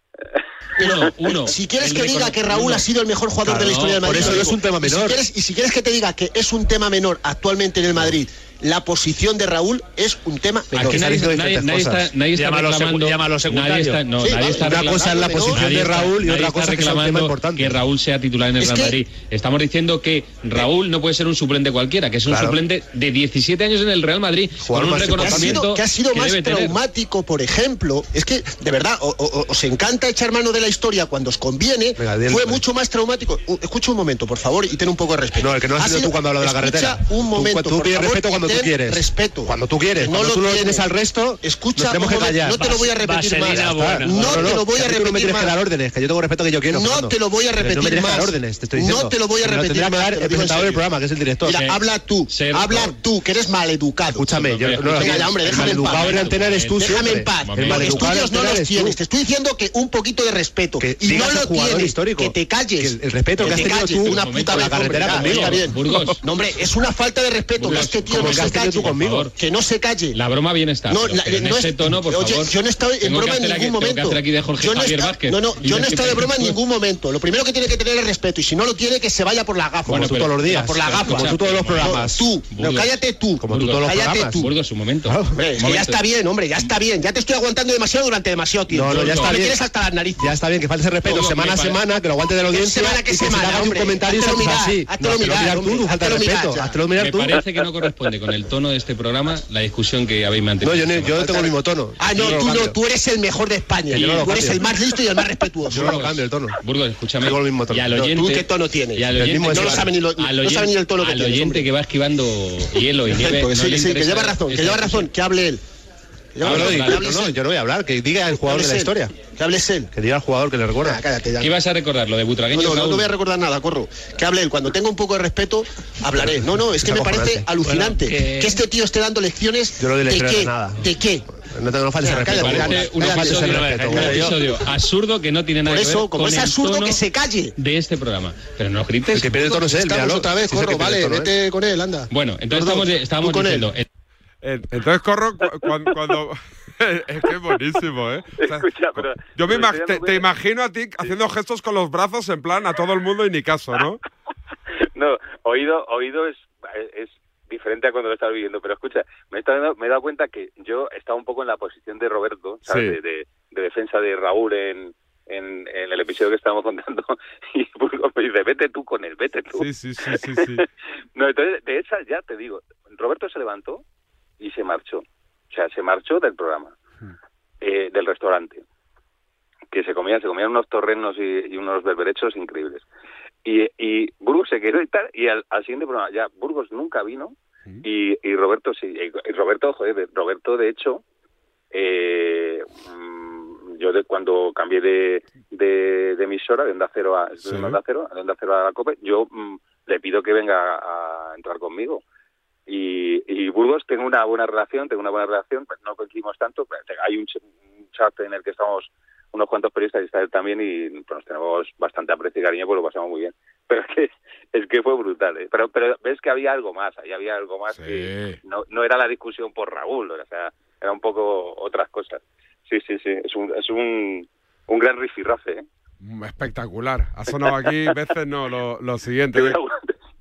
Uno, uno. Si quieres El que diga que Raúl uno. ha sido el mejor jugador de la historia del por Madrid, eso lo no es un tema Y si menor. quieres- Y si quieres que te diga que es un tema menor actualmente en el Madrid, la posición de Raúl es un tema. Aquí nadie, nadie, nadie está, nadie está reclamando. llámalo nadie está, no, Sí, nadie está una reclamando- cosa es la posición de está- Raúl y otra está cosa que tema reclamando importante. que Raúl sea titular en el Es Real que- Madrid. Estamos diciendo que Raúl no puede ser un suplente cualquiera, que es un Claro. suplente de 17 años en el Real Madrid con un que ha reconocimiento sido, que ha sido que más traumático, por ejemplo, es que de verdad o- o- os encanta echar mano de la historia cuando os conviene, dile, fue mucho más traumático. Escucha un momento, por favor, y ten un poco de respeto. No, el que no has Ha sido tú cuando hablas de la escucha carretera. un momento, tú por respeto cuando tú quieres. respeto. Cuando tú quieres. No Cuando lo tú no tienes. tienes al resto, Escucha, nos tenemos que callar. no te lo voy a repetir más. No te lo voy a tú no me repetir tienes que más. dar órdenes, que yo tengo respeto que yo quiero. No te lo voy a repetir No me tienes que dar más. órdenes, te estoy diciendo. No te lo voy a repetir más, dar te lo el presentador del programa, que es el director. Mira, habla tú, habla tú, que eres maleducado. Escúchame, yo no Venga, ya, hombre, déjame en paz. maleducado en antena eres tú Déjame en paz. Estudios no los tienes. Te estoy diciendo que un poquito de respeto. Y no lo tienes. histórico. Que te calles. Que el- respeto que has te calles, tú una puta la vez, carretera hombre, conmigo. Está bien. Burgos. No, hombre, es una falta de respeto. Burgos, que este tío no se calle. tú conmigo. Que no se calle. La broma bien está. No, la- en no ese es- tono, por oye, favor. yo no he estado en broma en aquí- ningún momento. hacer aquí de Jorge Yo no he Javier estado- Vázquez. No, no, Y yo no he decir estado de broma en ningún momento. Lo primero que tiene que tener es respeto. Y si no lo tiene, que se vaya por la gafa. Bueno, Como tú todos los días. Por la gafa. como tú todos los programas. Tú. No, cállate tú. Como tú todos los cállate programas. tú. Burgos, un momento. Que ya está bien, hombre, ya está bien. Ya te estoy aguantando demasiado durante demasiado tiempo. No, no, ya está Me bien. tienes hasta las narices. Ya está bien, que falte ese respeto semana a me semana, que lo aguante de la ¿Qué audiencia semana, que semana, hombre? comentario Háztelo mirar, así. tú, falta mirar respeto. Hazlo mirar Me tú. parece que no corresponde con el tono de este programa la discusión que habéis mantenido. No, yo, no- yo no tengo el mismo tono. Ah, no, tú no, tú eres el mejor de España. Yo no lo tú eres el más listo y el más respetuoso. Yo no lo cambio el tono. Burgos, escúchame. Tengo el mismo tono. Y al No, ¿tú oyente, qué tono tienes? Y al El oyente, mismo no lo sabe ni lo- al no sabe oyente- ni el tono que al tienes, oyente hombre. que va esquivando hielo y nieve. Sí, le sí, que lleva razón, que lleva razón, que hable él. Lleva No, no, no, no, yo no voy a hablar, que diga el jugador de la él. historia. Que hables él. Que diga el jugador que le recuerda. Ah, cállate ya. ¿Qué ibas a recordar? Lo de Butragueño, no, no, no voy a recordar nada, corro. Que hable él. Cuando tenga un poco de respeto, hablaré. No, no, es que me parece alucinante Bueno, que- que este tío esté dando lecciones Yo no doy de lecciones qué, de nada. de qué. No te no Cállate, respeto. un episodio, Yo- absurdo que no tiene nada Por que ver eso, como es absurdo, que se calle. de este programa. Pero no grites. El que pierde tono es él, otra vez, corro, vale, tono, ¿eh? vete con él, anda. Bueno, entonces estamos, diciendo... En- Entonces, Corro, cu- cuando... cuando- es que es buenísimo, ¿eh? O sea, Escucha, pero... yo me pero te, imagino a ti haciendo gestos con los brazos en plan a todo el mundo y ni caso, ¿no? No, oído, oído es, es diferente a cuando lo estás viviendo, pero escucha, me he, me he dado cuenta que yo estaba un poco en la posición de Roberto, ¿sabes? Sí. De, de- de defensa de Raúl en, en, en el episodio que estábamos contando, y Burgos me dice, vete tú con él, vete tú. Sí, sí, sí, sí, sí. no, entonces, de esa ya te digo, Roberto se levantó y se marchó. O sea, se marchó del programa, eh, del restaurante. Que se comían, se comían unos torrenos y, y unos berberechos increíbles. Y, y Burgos se quedó y tal, y al, al siguiente programa, ya Burgos nunca vino, y, y Roberto sí. Y, Roberto, joder, Roberto, de hecho, eh, mm, yo de, cuando cambié de, de, de emisora, de Onda Cero a, Sí. de Onda Cero, de Onda Cero a la COPE, yo mm, le pido que venga a, entrar conmigo. Y, y Burgos tengo una buena relación, tengo una buena relación, pues no coincidimos tanto, hay un, ch- un chat en el que estamos unos cuantos periodistas y está él también y pues, nos tenemos bastante aprecio y cariño pues lo pasamos muy bien. Pero es que es que fue brutal, ¿eh? pero pero ves que había algo más, ahí había algo más que no no era la discusión por Raúl, o sea, era un poco otras cosas. Sí, sí, sí, es un es un un gran rifirrafe, ¿eh? Mm, Espectacular. Ha sonado aquí veces, no, lo, lo siguiente. Te hubiera,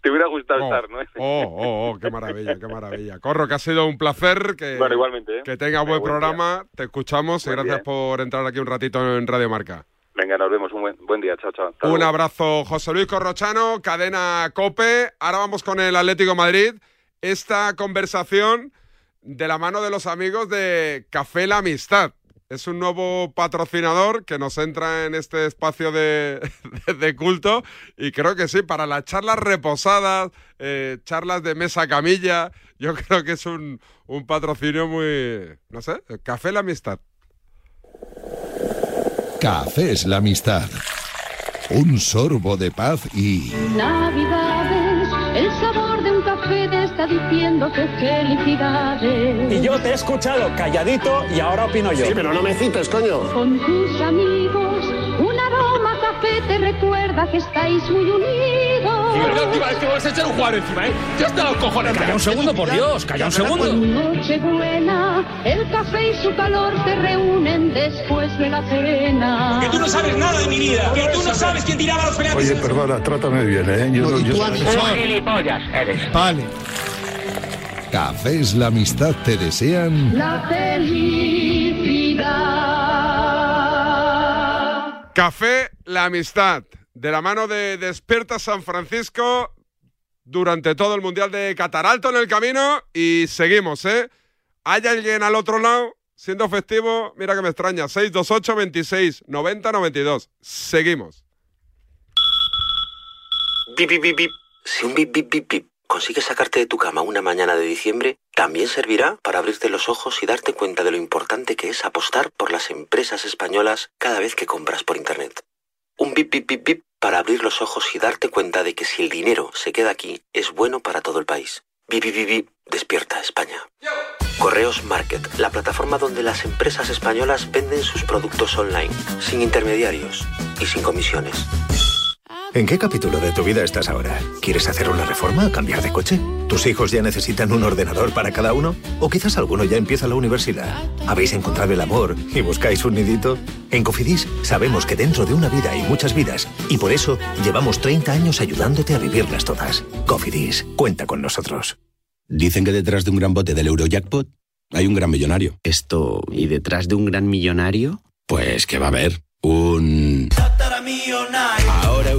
te hubiera gustado Oh, estar, ¿no? Oh, oh, oh, qué maravilla, qué maravilla. Corro, que ha sido un placer, que, Bueno, igualmente, ¿eh? que tenga buen buen programa, te escuchamos y gracias día. por entrar aquí un ratito en Radio Marca. Venga, nos vemos, un buen, buen día, chao, chao. Hasta Un luego. abrazo, José Luis Corrochano, cadena Cope. Ahora vamos con el Atlético Madrid. Esta conversación de la mano de los amigos de Café La Amistad. Es un nuevo patrocinador que nos entra en este espacio de, de- de culto y creo que sí, para las charlas reposadas, eh, charlas de mesa camilla, yo creo que es un, un patrocinio muy, no sé, Café La Amistad. Cafés la amistad. Un sorbo de paz y Navidades, café te está diciendo que felicidades. Y yo te he escuchado calladito y ahora opino yo. Sí, pero no me cites, coño. Con tus amigos, un aroma a café te recuerda que estáis muy unidos. Es la última vez que vas a echar un jugador encima, ¿eh? Ya está los cojones. Calla un segundo, por Dios, calla un segundo. Nochebuena, el café y su calor te reúnen después de la cena. Que tú no sabes nada de mi vida, que tú no sabes quién tiraba los penaltis. Oye, perdona, trátame bien, ¿eh? Yo, no- yo- gilipollas eres. Vale. Cafés la amistad te desean La felicidad. Café La Amistad, de la mano de Despierta San Francisco durante todo el Mundial de Qatar. Alto en el camino y seguimos, ¿eh? ¿Hay alguien al otro lado? Siendo festivo, mira que me extraña. 628 26 90 92. Seguimos. Bip, bip, bip, bip. Si un bip, bip, bip, bip consigues sacarte de tu cama una mañana de diciembre, también servirá para abrirte los ojos y darte cuenta de lo importante que es apostar por las empresas españolas cada vez que compras por Internet. Un bip bip bip bip para abrir los ojos y darte cuenta de que si el dinero se queda aquí, es bueno para todo el país. Bip bip bip bip, despierta España. Correos Market, la plataforma donde las empresas españolas venden sus productos online, sin intermediarios y sin comisiones. ¿En qué capítulo de tu vida estás ahora? ¿Quieres hacer una reforma? ¿Cambiar de coche? ¿Tus hijos ya necesitan un ordenador para cada uno? ¿O quizás alguno ya empieza la universidad? ¿Habéis encontrado el amor y buscáis un nidito? En Cofidis sabemos que dentro de una vida hay muchas vidas y por eso llevamos 30 años ayudándote a vivirlas todas. Cofidis, cuenta con nosotros. Dicen que detrás de un gran bote del Eurojackpot hay un gran millonario. Esto, ¿y detrás de un gran millonario? Pues que va a haber un...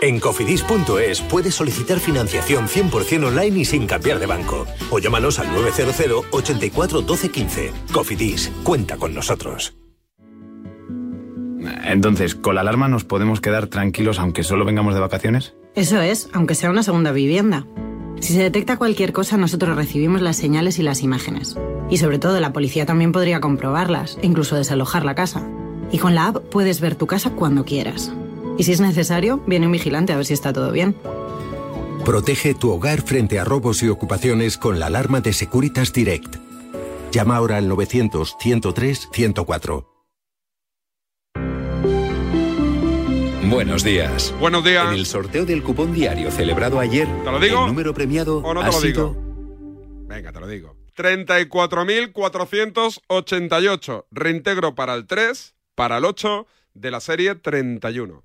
En cofidis.es puedes solicitar financiación 100% online y sin cambiar de banco. O llámanos al 900 84 12 15. Cofidis, cuenta con nosotros. Entonces, ¿con la alarma nos podemos quedar tranquilos aunque solo vengamos de vacaciones? Eso es, aunque sea una segunda vivienda. Si se detecta cualquier cosa, nosotros recibimos las señales y las imágenes. Y sobre todo, la policía también podría comprobarlas e incluso desalojar la casa. Y con la app puedes ver tu casa cuando quieras. Y si es necesario, viene un vigilante a ver si está todo bien. Protege tu hogar frente a robos y ocupaciones con la alarma de Securitas Direct. Llama ahora al 900-103-104. Buenos días. Buenos días. En el sorteo del cupón diario celebrado ayer, ¿Te lo digo? el número premiado ¿O no ha te lo sido digo? Venga, te lo digo. 34.488. Reintegro para el 3, para el 8 de la serie 31.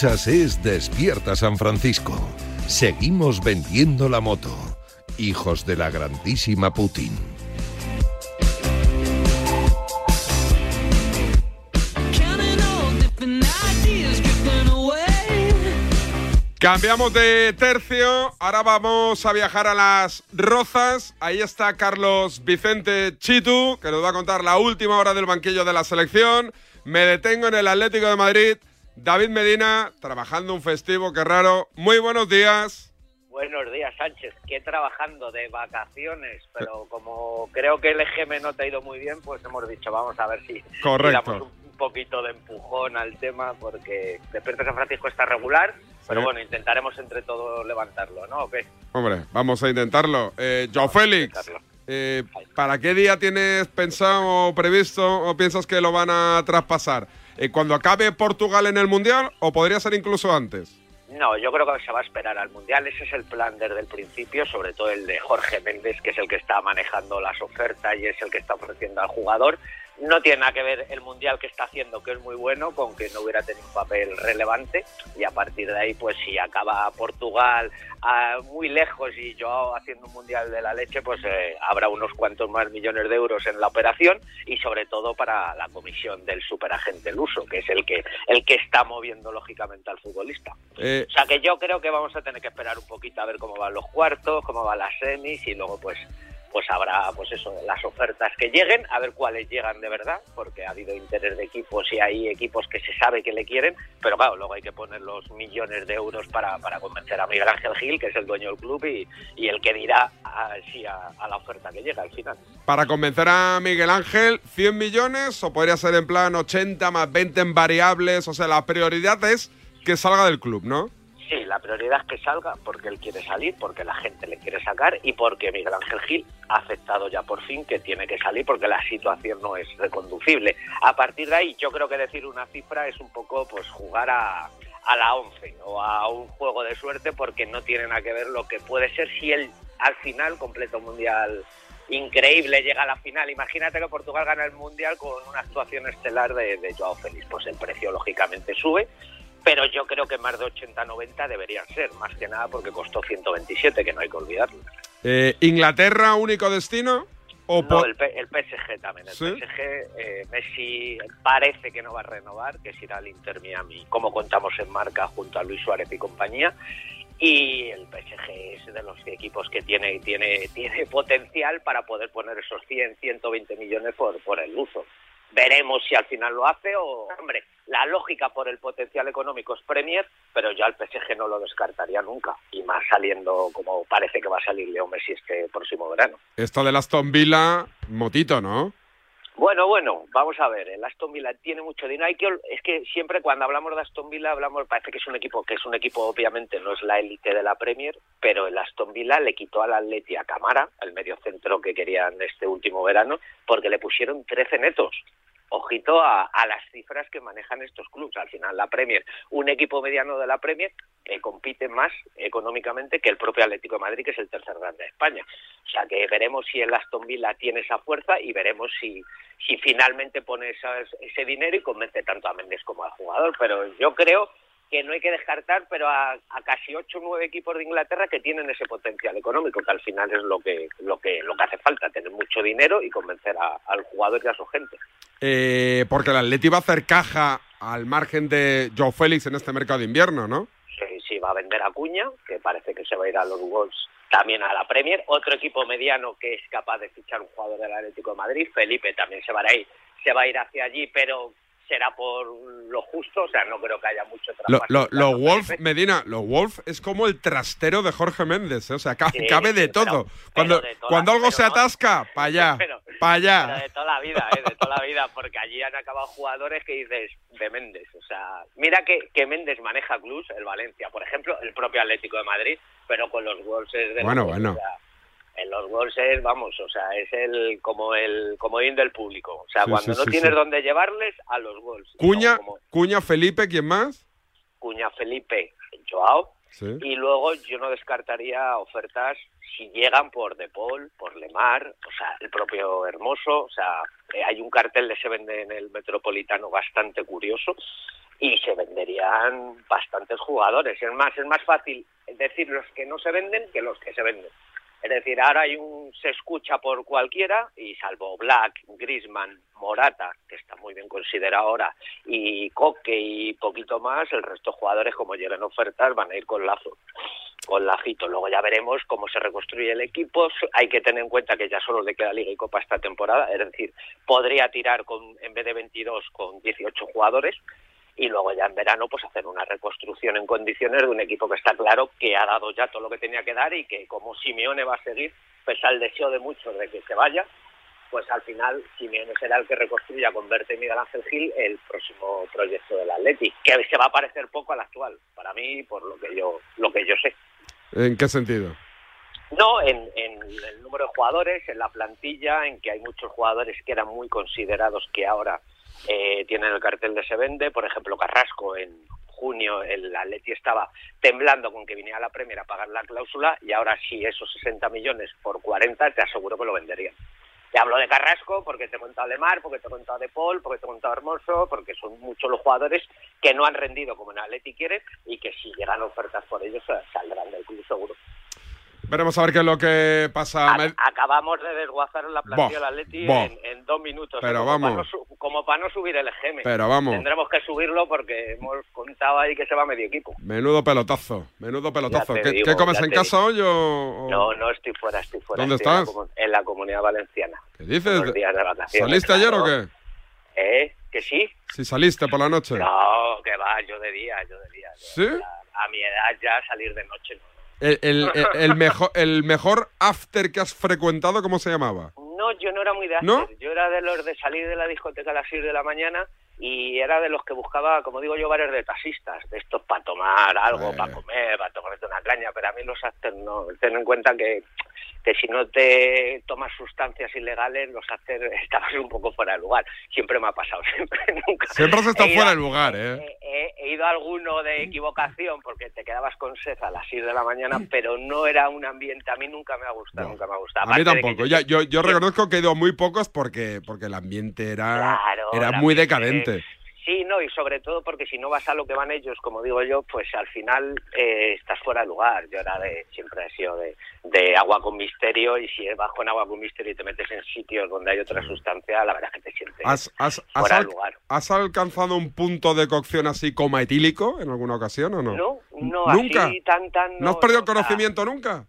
Escuchas es Despierta San Francisco. Seguimos vendiendo la moto. Hijos de la grandísima Putin. Cambiamos de tercio, ahora vamos a viajar a las Rozas. Ahí está Carlos Vicente Chitu, que nos va a contar la última hora del banquillo de la selección. Me detengo en el Atlético de Madrid. David Medina, trabajando un festivo, qué raro. Muy buenos días. Buenos días, Sánchez. Que trabajando de vacaciones, pero como creo que el EGM no te ha ido muy bien, pues hemos dicho, vamos a ver si Correcto. le damos un poquito de empujón al tema, porque Despierta San Francisco está regular, pero bueno, intentaremos entre todos levantarlo, ¿no? ¿O qué? Hombre, vamos a intentarlo. Eh, Joao Félix, eh, ¿para qué día tienes pensado o previsto o piensas que lo van a traspasar? Eh, ¿Cuando acabe Portugal en el Mundial o podría ser incluso antes? No, yo creo que se va a esperar al Mundial. Ese es el plan desde el principio, sobre todo el de Jorge Méndez, que es el que está manejando las ofertas y es el que está ofreciendo al jugador. No tiene nada que ver el Mundial que está haciendo, que es muy bueno, con que no hubiera tenido un papel relevante. Y a partir de ahí, pues si acaba Portugal ah, muy lejos y yo haciendo un Mundial de la leche, pues eh, habrá unos cuantos más millones de euros en la operación y sobre todo para la comisión del superagente luso, que es el que, el que está moviendo lógicamente al futbolista. Eh, O sea que yo creo que vamos a tener que esperar un poquito a ver cómo van los cuartos, cómo van las semis y luego pues pues habrá pues eso las ofertas que lleguen, a ver cuáles llegan de verdad, porque ha habido interés de equipos y hay equipos que se sabe que le quieren, pero claro, luego hay que poner los millones de euros para, para convencer a Miguel Ángel Gil, que es el dueño del club y, y el que dirá ah, sí a, a la oferta que llega al final. Para convencer a Miguel Ángel, 100 millones o podría ser en plan 80 más 20 en variables. O sea, la prioridad es que salga del club, ¿no? Sí, la prioridad es que salga porque él quiere salir, porque la gente le quiere sacar y porque Miguel Ángel Gil ha aceptado ya por fin que tiene que salir porque la situación no es reconducible. A partir de ahí, yo creo que decir una cifra es un poco pues jugar a, a la 11 o a un juego de suerte porque no tiene nada que ver lo que puede ser si él al final completa un mundial increíble, llega a la final. Imagínate que Portugal gana el mundial con una actuación estelar de, de Joao Félix. Pues el precio lógicamente sube, pero yo creo que más de 80-90 deberían ser, más que nada porque costó 127, que no hay que olvidarlo. Eh, ¿Inglaterra único destino? O No, el, P- el PSG también. El ¿Sí? PSG, eh, Messi parece que no va a renovar, que es ir al Inter Miami, como contamos en marca junto a Luis Suárez y compañía. Y el PSG es de los equipos que tiene, tiene, tiene potencial para poder poner esos 100, 120 millones por, por el uso. Veremos si al final lo hace o, hombre, la lógica por el potencial económico es Premier, pero yo al PSG no lo descartaría nunca. Y más saliendo como parece que va a salir Leo Messi este próximo verano. Esto del Aston Villa, motito, ¿no? Bueno, bueno, vamos a ver, el Aston Villa tiene mucho dinero. Hay que, es que siempre cuando hablamos de Aston Villa hablamos, parece que es un equipo que es un equipo obviamente no es la élite de la Premier, pero el Aston Villa le quitó al Atleti a Camara, el medio centro que querían este último verano, porque le pusieron 13 netos. Ojito a, a las cifras que manejan estos clubes. Al final la Premier, un equipo mediano de la Premier que compite más económicamente que el propio Atlético de Madrid, que es el tercer grande de España. O sea que veremos si el Aston Villa tiene esa fuerza y veremos si, si finalmente pone ese dinero y convence tanto a Méndez como al jugador. Pero yo creo que no hay que descartar, pero a, a casi ocho o nueve equipos de Inglaterra que tienen ese potencial económico, que al final es lo que lo que lo que hace falta, tener mucho dinero y convencer a- al jugador y a su gente. Eh, porque el Atleti va a hacer caja al margen de Joe Félix en este mercado de invierno, ¿no? Sí, sí, va a vender a Cuña, que parece que se va a ir a los Wolves también a la Premier. Otro equipo mediano que es capaz de fichar un jugador del Atlético de Madrid, Felipe también se va a ir, se va a ir hacia allí, pero será por lo justo, o sea, no creo que haya mucho Lo- traspaso. lo- Los Wolf. Medina, los Wolf es como el trastero de Jorge Méndez, ¿eh? o sea, ca- Sí, cabe de pero- todo. cuando de toda- cuando algo se no- atasca, para allá, para Pero allá. de toda la vida, ¿eh? de toda la vida, porque allí han acabado jugadores que dices de Méndez. O sea, mira que, que Méndez maneja clubs, el Valencia, por ejemplo, el propio Atlético de Madrid, pero con los Wolves es de Bueno, bueno. En los Wolves es, vamos, o sea, es el como el comodín del público. O sea, Sí, cuando sí, no sí, tienes dónde llevarles, a los Wolves. Cuña, como Cuña, Felipe, ¿quién más? Cuña Felipe, Joao, y luego yo no descartaría ofertas si llegan por De Paul, por Lemar, o sea, el propio Hermoso, o sea, eh, hay un cartel de se vende en el Metropolitano bastante curioso y se venderían bastantes jugadores. Es más, es más fácil decir los que no se venden que los que se venden. Es decir, ahora hay un se escucha por cualquiera y salvo Black, Grisman, Morata, que está muy bien considerado ahora, y Coque y poquito más, el resto de jugadores como lleguen ofertas van a ir con lazo, con lajito. Luego ya veremos cómo se reconstruye el equipo. Hay que tener en cuenta que ya solo le queda Liga y Copa esta temporada, es decir, podría tirar con en vez de 22 con 18 jugadores y luego ya en verano pues hacer una reconstrucción en condiciones de un equipo que está claro que ha dado ya todo lo que tenía que dar y que como Simeone va a seguir, pese al deseo de muchos de que se vaya, pues al final Simeone será el que reconstruya con Berta y Miguel Ángel Gil el próximo proyecto del Atleti, que se va a parecer poco al actual, para mí, por lo que yo, lo que yo sé. ¿En qué sentido? No, en, en el número de jugadores, en la plantilla, en que hay muchos jugadores que eran muy considerados que ahora eh, tienen el cartel de se vende. Por ejemplo, Carrasco en junio el Atleti estaba temblando con que viniera la Premier a pagar la cláusula y ahora sí esos 60 millones por 40 te aseguro que lo venderían. Te hablo de Carrasco porque te he contado Lemar, porque te he contado De Paul, porque te he contado Hermoso, porque son muchos los jugadores que no han rendido como en Atleti quiere y que si llegan ofertas por ellos eh, saldrán del club seguro. Veremos a ver qué es lo que pasa. Med- Acabamos de desguazar la plantilla del Atleti en, en dos minutos. Pero como vamos. Para no su- como para no subir el EGM. Pero vamos. Tendremos que subirlo porque hemos contado ahí que se va medio equipo. Menudo pelotazo, menudo pelotazo. ¿Qué, digo, qué comes en casa hoy o...? o- No, no estoy fuera, estoy fuera. ¿Dónde estoy en la estás? En la, comunidad valenciana. ¿Qué dices? Unos días de vacaciones, ¿Saliste ayer o qué? ¿Eh? ¿Que sí? Si saliste por la noche. No, que va, yo de día, yo de día. ¿Sí? A mi edad ya salir de noche no. El, el- el- el mejor, el mejor after que has frecuentado, ¿cómo se llamaba? No, yo no era muy de after. ¿No? Yo era de los de salir de la discoteca a las 6 de la mañana y era de los que buscaba, como digo yo, bares de taxistas, de estos para tomar algo, Eh. para comer, para tomarte una caña, pero a mí los after no. Ten en cuenta que, que si no te tomas sustancias ilegales, los after estabas un poco fuera de lugar. Siempre me ha pasado, siempre, nunca. Siempre has estado fuera del lugar, ¿eh? He, he ido a alguno de equivocación porque te quedabas con sed a las 6 de la mañana, pero no era un ambiente, a mí nunca me ha gustado, nunca me ha gustado. A mí de tampoco. yo- Ya, yo, yo reconozco que he ido muy pocos porque, porque el ambiente era, Claro, era muy decadente. Sí, no, y sobre todo porque si no vas a lo que van ellos, como digo yo, pues al final eh, estás fuera de lugar. Yo era de, siempre he sido de, de agua con misterio y si vas con agua con misterio y te metes en sitios donde hay otra sustancia, la verdad es que te sientes ¿Has, has, has fuera de lugar. has alcanzado un punto de cocción así coma etílico en alguna ocasión o no? No, no, ¿Nunca? así tan, tan... ¿No has perdido el conocimiento nunca?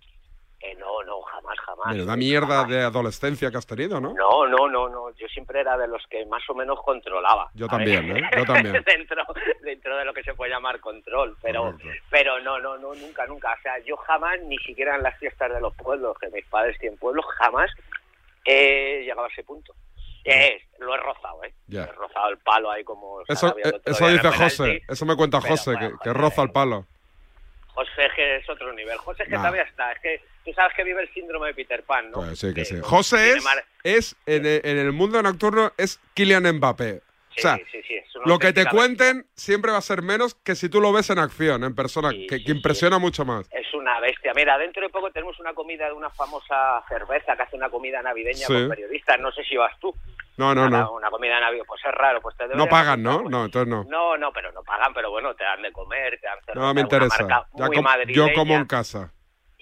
Eh, no, no, jamás, jamás. Menuda mierda de adolescencia que has tenido, ¿no? No, no, no, no. Yo siempre era de los que más o menos controlaba. Yo también, ¿eh? Yo también. dentro, dentro de lo que se puede llamar control, pero, pero no, no, no, nunca, nunca. O sea, yo jamás, ni siquiera en las fiestas de los pueblos, que mis padres tienen pueblos, jamás he llegado a ese punto. Eh, lo he rozado, ¿eh? He rozado el palo ahí como... Eso, eh, eso dice José, eso me cuenta Pero, José, bueno, que, que roza el palo. José es otro nivel. José es que Nah. todavía está. Es que tú sabes que vive el síndrome de Peter Pan, ¿no? Pues sí, que sí. no José es, es en, el- en el mundo nocturno, es Kylian Mbappé. o sea, lo que te cuenten siempre va a ser menos que si tú lo ves en acción, en persona, que, que impresiona mucho más. Es una bestia. Mira, dentro de poco tenemos una comida de una famosa cerveza que hace una comida navideña con periodistas. No sé si vas tú. No, no, Una- no. Una comida navideña. Pues es raro. Pues te No pagan, ¿no? apuntar, No, entonces no. No, no, pero no pagan, pero bueno, te dan de comer, te dan cerveza. No me interesa. marca muy com- yo como en casa.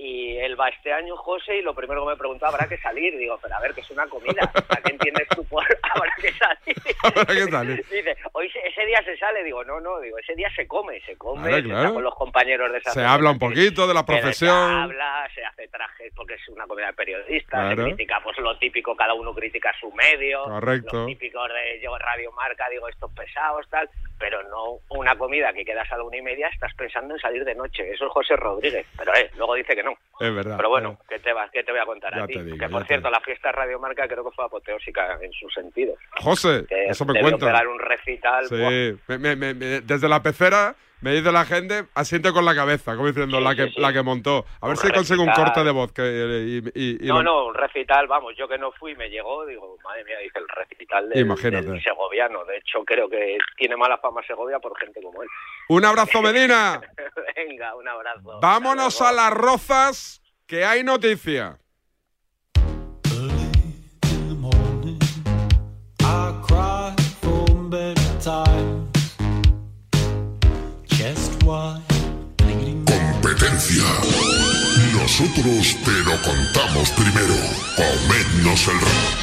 Y él va este año, José, y lo primero que me preguntó, habrá que salir. Digo, pero a ver, que es una comida. ¿A qué entiendes tú por habrá que salir? Habrá que salir. Dice, hoy se- ese día se sale. Digo, no, no, digo, ese día se come, se come, Claro, se claro. está con los compañeros de esa Se habla un poquito de la que Se profesión. habla, se hace trajes porque es una comida de periodistas, Claro. se critica pues lo típico, cada uno critica su medio, Correcto. los típicos de yo Radio Marca, digo estos pesados, tal, pero no una comida que quedas a la una y media, estás pensando en salir de noche, eso es José Rodríguez, pero eh, luego dice que no. Es verdad. Pero bueno, ¿qué te, vas, ¿qué te voy a contar Ya a ti? digo, que por cierto, la fiesta de Radio Marca creo que fue apoteósica en sus sentidos. José, Que eso me cuenta. un recital. Sí, me- me- desde la pecera me dice la gente, asiente con la cabeza, como diciendo la, que, sí, sí. la que montó. A ver Un si consigo un corte de voz. Que, y, y- y No, lo- no, un recital, vamos, yo que no fui, me llegó, digo, madre mía, dice el recital del, Imagínate. del segoviano. De hecho, creo que tiene mala fama Segovia por gente como él. Un abrazo, Medina. Venga, un abrazo. Vámonos a las rozas, que hay noticia. Competencia. Nosotros te lo contamos primero. Comednos el rap.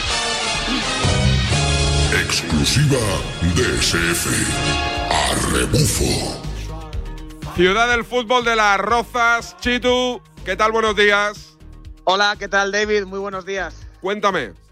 Exclusiva DSF. A rebufo. Ciudad del fútbol de las rozas. Chitu, ¿qué tal? Buenos días. Hola, ¿qué tal David? Muy buenos días. Cuéntame.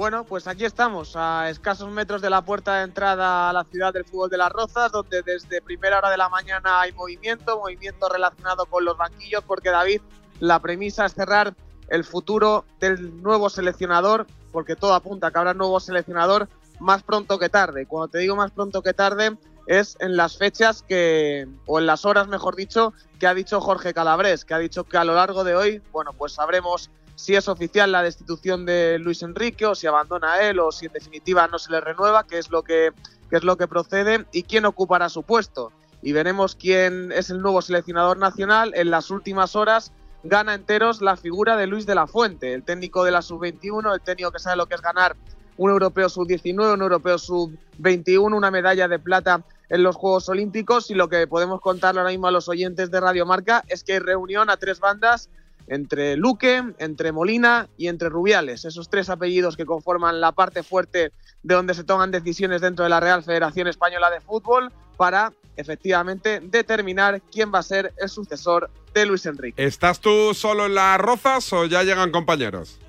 Bueno, pues aquí estamos, a escasos metros de la puerta de entrada a la ciudad del fútbol de las Rozas, donde desde primera hora de la mañana hay movimiento, movimiento relacionado con los banquillos, porque David, la premisa es cerrar el futuro del nuevo seleccionador, porque todo apunta a que habrá nuevo seleccionador más pronto que tarde. Cuando te digo más pronto que tarde, es en las fechas que, o en las horas, mejor dicho, que ha dicho Jorge Calabres, que ha dicho que a lo largo de hoy, bueno, pues sabremos si es oficial la destitución de Luis Enrique o si abandona él o si en definitiva no se le renueva, que es lo que, que es lo que procede y quién ocupará su puesto. Y veremos quién es el nuevo seleccionador nacional. En las últimas horas gana enteros la figura de Luis de la Fuente, el técnico de la sub-21, el técnico que sabe lo que es ganar un europeo sub-19, un europeo sub-21, una medalla de plata en los Juegos Olímpicos y lo que podemos contarle ahora mismo a los oyentes de Radio Marca es que hay reunión a tres bandas entre Luque, entre Molina y entre Rubiales, esos tres apellidos que conforman la parte fuerte de donde se toman decisiones dentro de la Real Federación Española de Fútbol para efectivamente determinar quién va a ser el sucesor de Luis Enrique. ¿Estás tú solo en las rozas o ya llegan compañeros?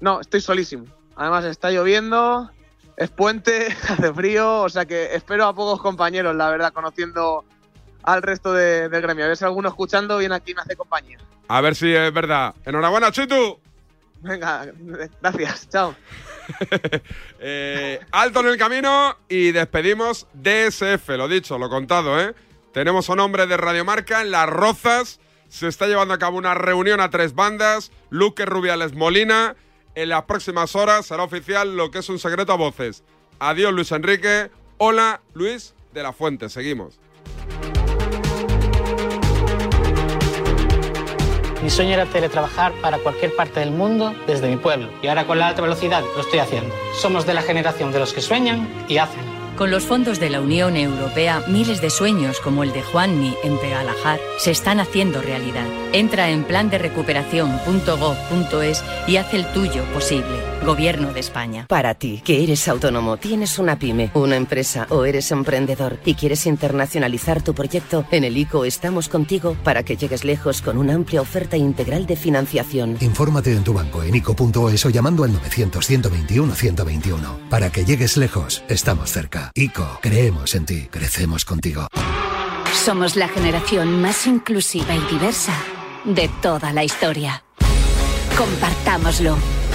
No, estoy solísimo. Además está lloviendo, es puente, hace frío, o sea que espero a pocos compañeros, la verdad, conociendo al resto de- del gremio. A ver si alguno escuchando viene aquí y me hace compañía. A ver si es verdad. Enhorabuena, Chitu. Venga, gracias, chao. Eh, alto en el camino y despedimos DSF, lo dicho, lo contado, ¿eh? Tenemos un hombre de Radiomarca en Las Rozas. Se está llevando a cabo una reunión a tres bandas. Luque Rubiales Molina. En las próximas horas será oficial lo que es un secreto a voces. Adiós, Luis Enrique. Hola, Luis de la Fuente. Seguimos. Mi sueño era teletrabajar para cualquier parte del mundo desde mi pueblo. Y ahora con la alta velocidad lo estoy haciendo. Somos de la generación de los que sueñan y hacen. Con los fondos de la Unión Europea, miles de sueños como el de Juanmi en Pegalajar se están haciendo realidad. Entra en plan de recuperación.gov.es y haz el tuyo posible. Gobierno de España. Para ti, que eres autónomo, tienes una pyme, una empresa o eres emprendedor y quieres internacionalizar tu proyecto, en el ICO estamos contigo para que llegues lejos con una amplia oferta integral de financiación. Infórmate en tu banco en ICO.es o llamando al 900-121-121. Para que llegues lejos, estamos cerca. ICO, creemos en ti, crecemos contigo. Somos la generación más inclusiva y diversa de toda la historia. Compartámoslo,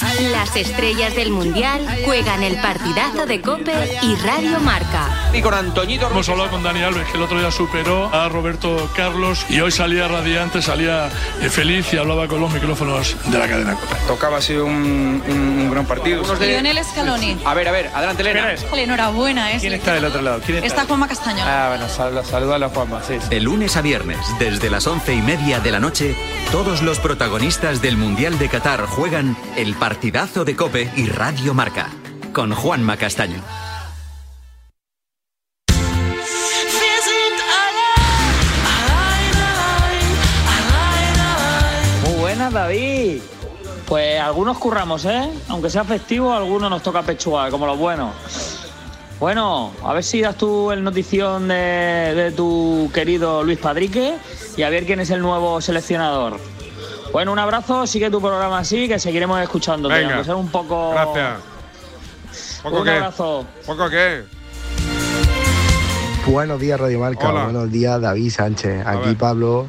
Las estrellas del Mundial juegan el partidazo de Cope y Radio Marca. Y con Antoñito Hemos hablado con Dani Alves, que el otro día superó a Roberto Carlos y hoy salía radiante, salía eh, feliz y hablaba con los micrófonos de la cadena Cope. Tocaba así un, un- un gran partido. Lionel Scaloni. A ver, a ver, adelante, Elena. Enhorabuena, ¿eh? ¿Quién está del otro lado? ¿Quién Está Juanma Castaño. Ah, bueno, sal, saluda a la Juanma, sí. De lunes a viernes, desde las once y media de la noche, todos los protagonistas del Mundial de Qatar juegan el partidazo de Cope y Radio Marca, con Juanma Castaño. Muy buenas, David. Pues algunos curramos, ¿eh? Aunque sea festivo, algunos nos toca pechugar, como los buenos. Bueno, a ver si das tú el notición de, de tu querido Luis Padrique y a ver quién es el nuevo seleccionador. Bueno, un abrazo, sigue tu programa así, que seguiremos escuchándote, Venga. aunque sea un poco... Gracias. ¿Poco Un qué? abrazo. ¿Poco qué? Buenos días, Radio Marca. Hola. Buenos días, David Sánchez. Aquí ver. Pablo,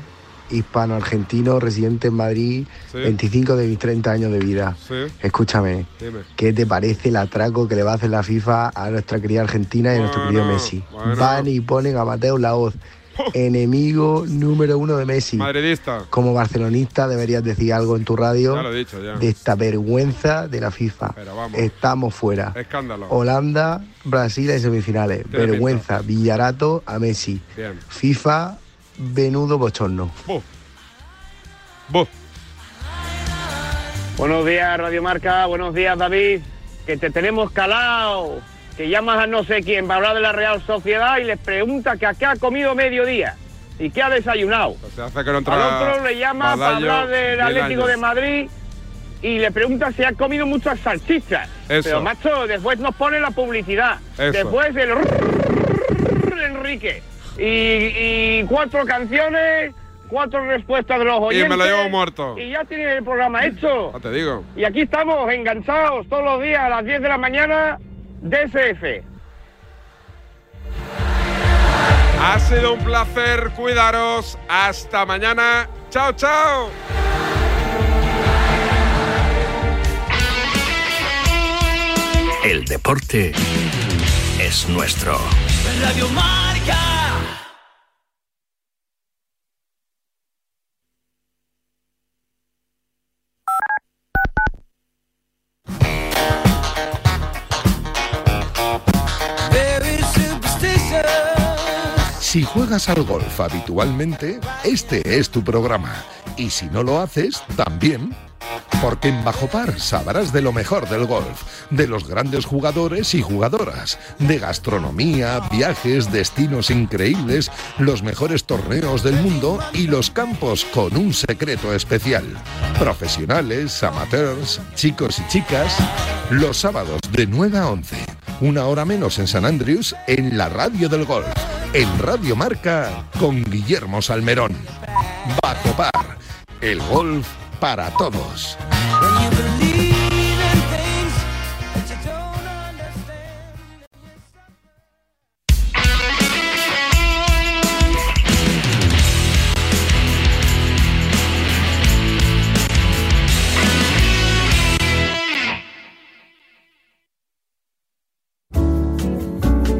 hispano-argentino, residente en Madrid, Sí. 25 de mis 30 años de vida. Sí. Escúchame, Dime. ¿qué te parece el atraco que le va a hacer la FIFA a nuestra querida Argentina y a nuestro querido Messi? bueno. Van y ponen a Mateo Laoz, enemigo número uno de Messi. Madridista. Como barcelonista deberías decir algo en tu radio Ya lo he dicho, ya. de esta vergüenza de la FIFA. Estamos fuera. Escándalo. Holanda, Brasil en semifinales. Vergüenza. Villarato a Messi. Bien. FIFA, venudo bochorno. Buenos días, Radio Marca. Buenos días, David. Que te tenemos calado. Que llamas a no sé quién para hablar de la Real Sociedad y les pregunta que a qué ha comido mediodía y qué ha desayunado. Se hace que no Al otro le llama para hablar del Atlético de. Madrid y le pregunta si ha comido muchas salchichas. Eso. Pero macho, después nos pone la publicidad. Eso. Después el Enrique. Y, y cuatro canciones, cuatro respuestas de los Y oyentes. me lo llevo muerto. Y ya tiene el programa hecho. Ya te digo. Y aquí estamos enganchados todos los días a las 10 de la mañana, DSF. Ha sido un placer, cuidaros. Hasta mañana. Chao, chao. El deporte es nuestro. Radio Marca. Si juegas al golf habitualmente, este es tu programa. Y si no lo haces, también. Porque en Bajo Par sabrás de lo mejor del golf, de los grandes jugadores y jugadoras, de gastronomía, viajes, destinos increíbles, los mejores torneos del mundo y los campos con un secreto especial. Profesionales, amateurs, chicos y chicas, los sábados de 9 a 11, una hora menos en San Andrews, en la radio del golf, en Radio Marca con Guillermo Salmerón. Bajo Par, el golf para todos.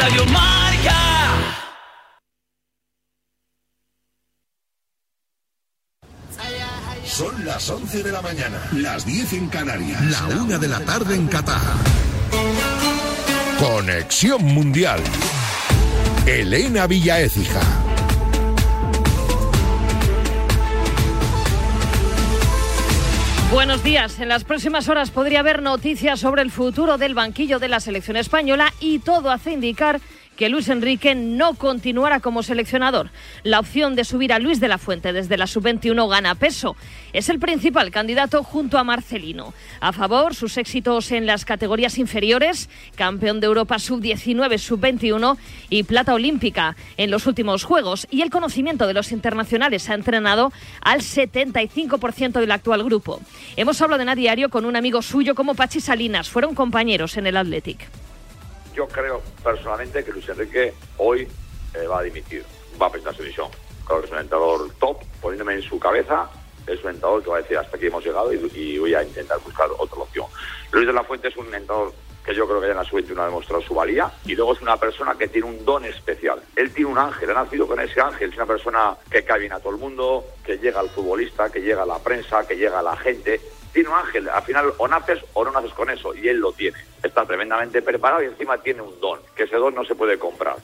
Radio Marca. Son las 11 de la mañana, las 10 en Canarias, la 1 de la tarde en Qatar. Conexión Mundial. Elena Villaécija. Buenos días. En las próximas horas podría haber noticias sobre el futuro del banquillo de la selección española y todo hace indicar que Luis Enrique no continuará como seleccionador. La opción de subir a Luis de la Fuente desde la sub-21 gana peso. Es el principal candidato junto a Marcelino. A favor, sus éxitos en las categorías inferiores, campeón de Europa sub-19, sub-21 y plata olímpica en los últimos Juegos. Y el conocimiento de los internacionales ha entrenado al 75% del actual grupo. Hemos hablado en a diario con un amigo suyo como Pachi Salinas. Fueron compañeros en el Athletic. Yo creo personalmente que Luis Enrique hoy eh, va a dimitir, va a prestar su dimisión. Creo que es un entrenador top, poniéndome en su cabeza, es un entrenador que va a decir hasta aquí hemos llegado y, voy a intentar buscar otra opción. Luis de la Fuente es un entrenador que yo creo que ya en la sub-21 ha demostrado su valía y luego es una persona que tiene un don especial. Él tiene un ángel, ha nacido con ese ángel, es una persona que cae bien a todo el mundo, que llega al futbolista, que llega a la prensa, que llega a la gente. Un ángel, al final o naces o no naces con eso y él lo tiene. Está tremendamente preparado y encima tiene un don, que ese don no se puede comprar.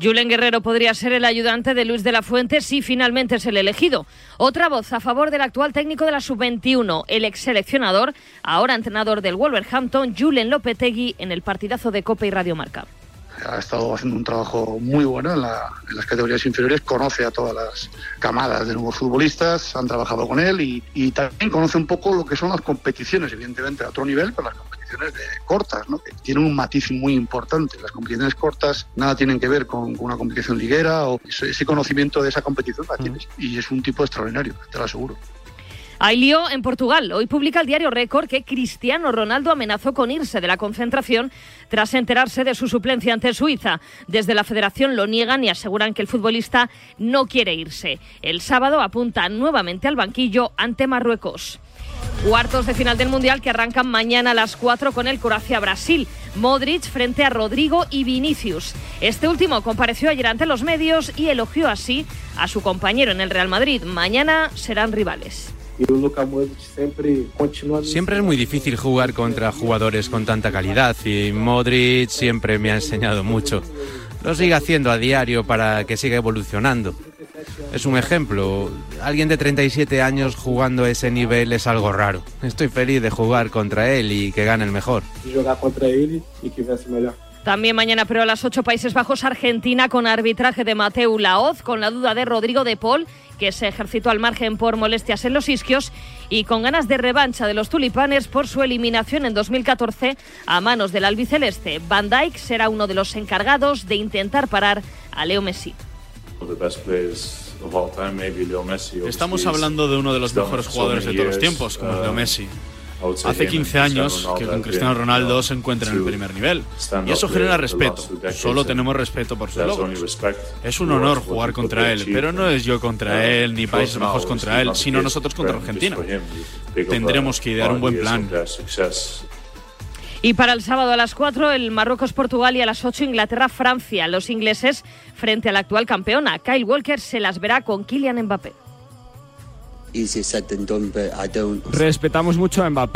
Julen Guerrero podría ser el ayudante de Luis de la Fuente si finalmente es el elegido. Otra voz a favor del actual técnico de la sub-21, el ex seleccionador, ahora entrenador del Wolverhampton, Julen Lopetegui, en el partidazo de Copa y Radio Marca. Ha estado haciendo un trabajo muy bueno en, la- en las categorías inferiores, conoce a todas las camadas de nuevos futbolistas, han trabajado con él y, y también conoce un poco lo que son las competiciones, evidentemente a otro nivel, pero las competiciones de cortas, ¿no? que tienen un matiz muy importante. Las competiciones cortas nada tienen que ver con, con una competición liguera o ese, ese conocimiento de esa competición la tienes y es un tipo extraordinario, te lo aseguro. Hay lío en Portugal. Hoy publica el diario Récord que Cristiano Ronaldo amenazó con irse de la concentración tras enterarse de su suplencia ante Suiza. Desde la federación lo niegan y aseguran que el futbolista no quiere irse. El sábado apunta nuevamente al banquillo ante Marruecos. Cuartos de final del Mundial que arrancan mañana a las 4 con el Croacia-Brasil. Modric frente a Rodrigo y Vinicius. Este último compareció ayer ante los medios y elogió así a su compañero en el Real Madrid. Mañana serán rivales. O Luka Modric sempre continua. Siempre es muy difícil jugar contra jugadores con tanta calidad y Modric siempre me ha enseñado mucho. Lo sigue haciendo a diario para que siga evolucionando. Es un ejemplo. Alguien de 37 años jugando a ese nivel es algo raro. Estoy feliz de jugar contra él y que gane el mejor. de jogar contra ele e que vence melhor. También mañana, pero a las 8 Países Bajos, Argentina, con arbitraje de Mateu Laoz, con la duda de Rodrigo de Paul, que se ejercitó al margen por molestias en los isquios, y con ganas de revancha de los tulipanes por su eliminación en 2014 a manos del albiceleste. Van Dijk será uno de los encargados de intentar parar a Leo Messi. Estamos hablando de uno de los mejores jugadores de todos los tiempos, como es Leo Messi. Hace 15 años que con Cristiano Ronaldo se encuentra en el primer nivel. Y eso genera respeto. Solo tenemos respeto por sus logros. Es un honor jugar contra él, pero no es yo contra él, ni Países Bajos contra él, sino nosotros contra Argentina. Tendremos que idear un buen plan. Y para el sábado a las 4, el Marruecos-Portugal y a las 8, Inglaterra-Francia. Los ingleses frente a la actual campeona. Kyle Walker se las verá con Kylian Mbappé. Respetamos mucho a Mbappé.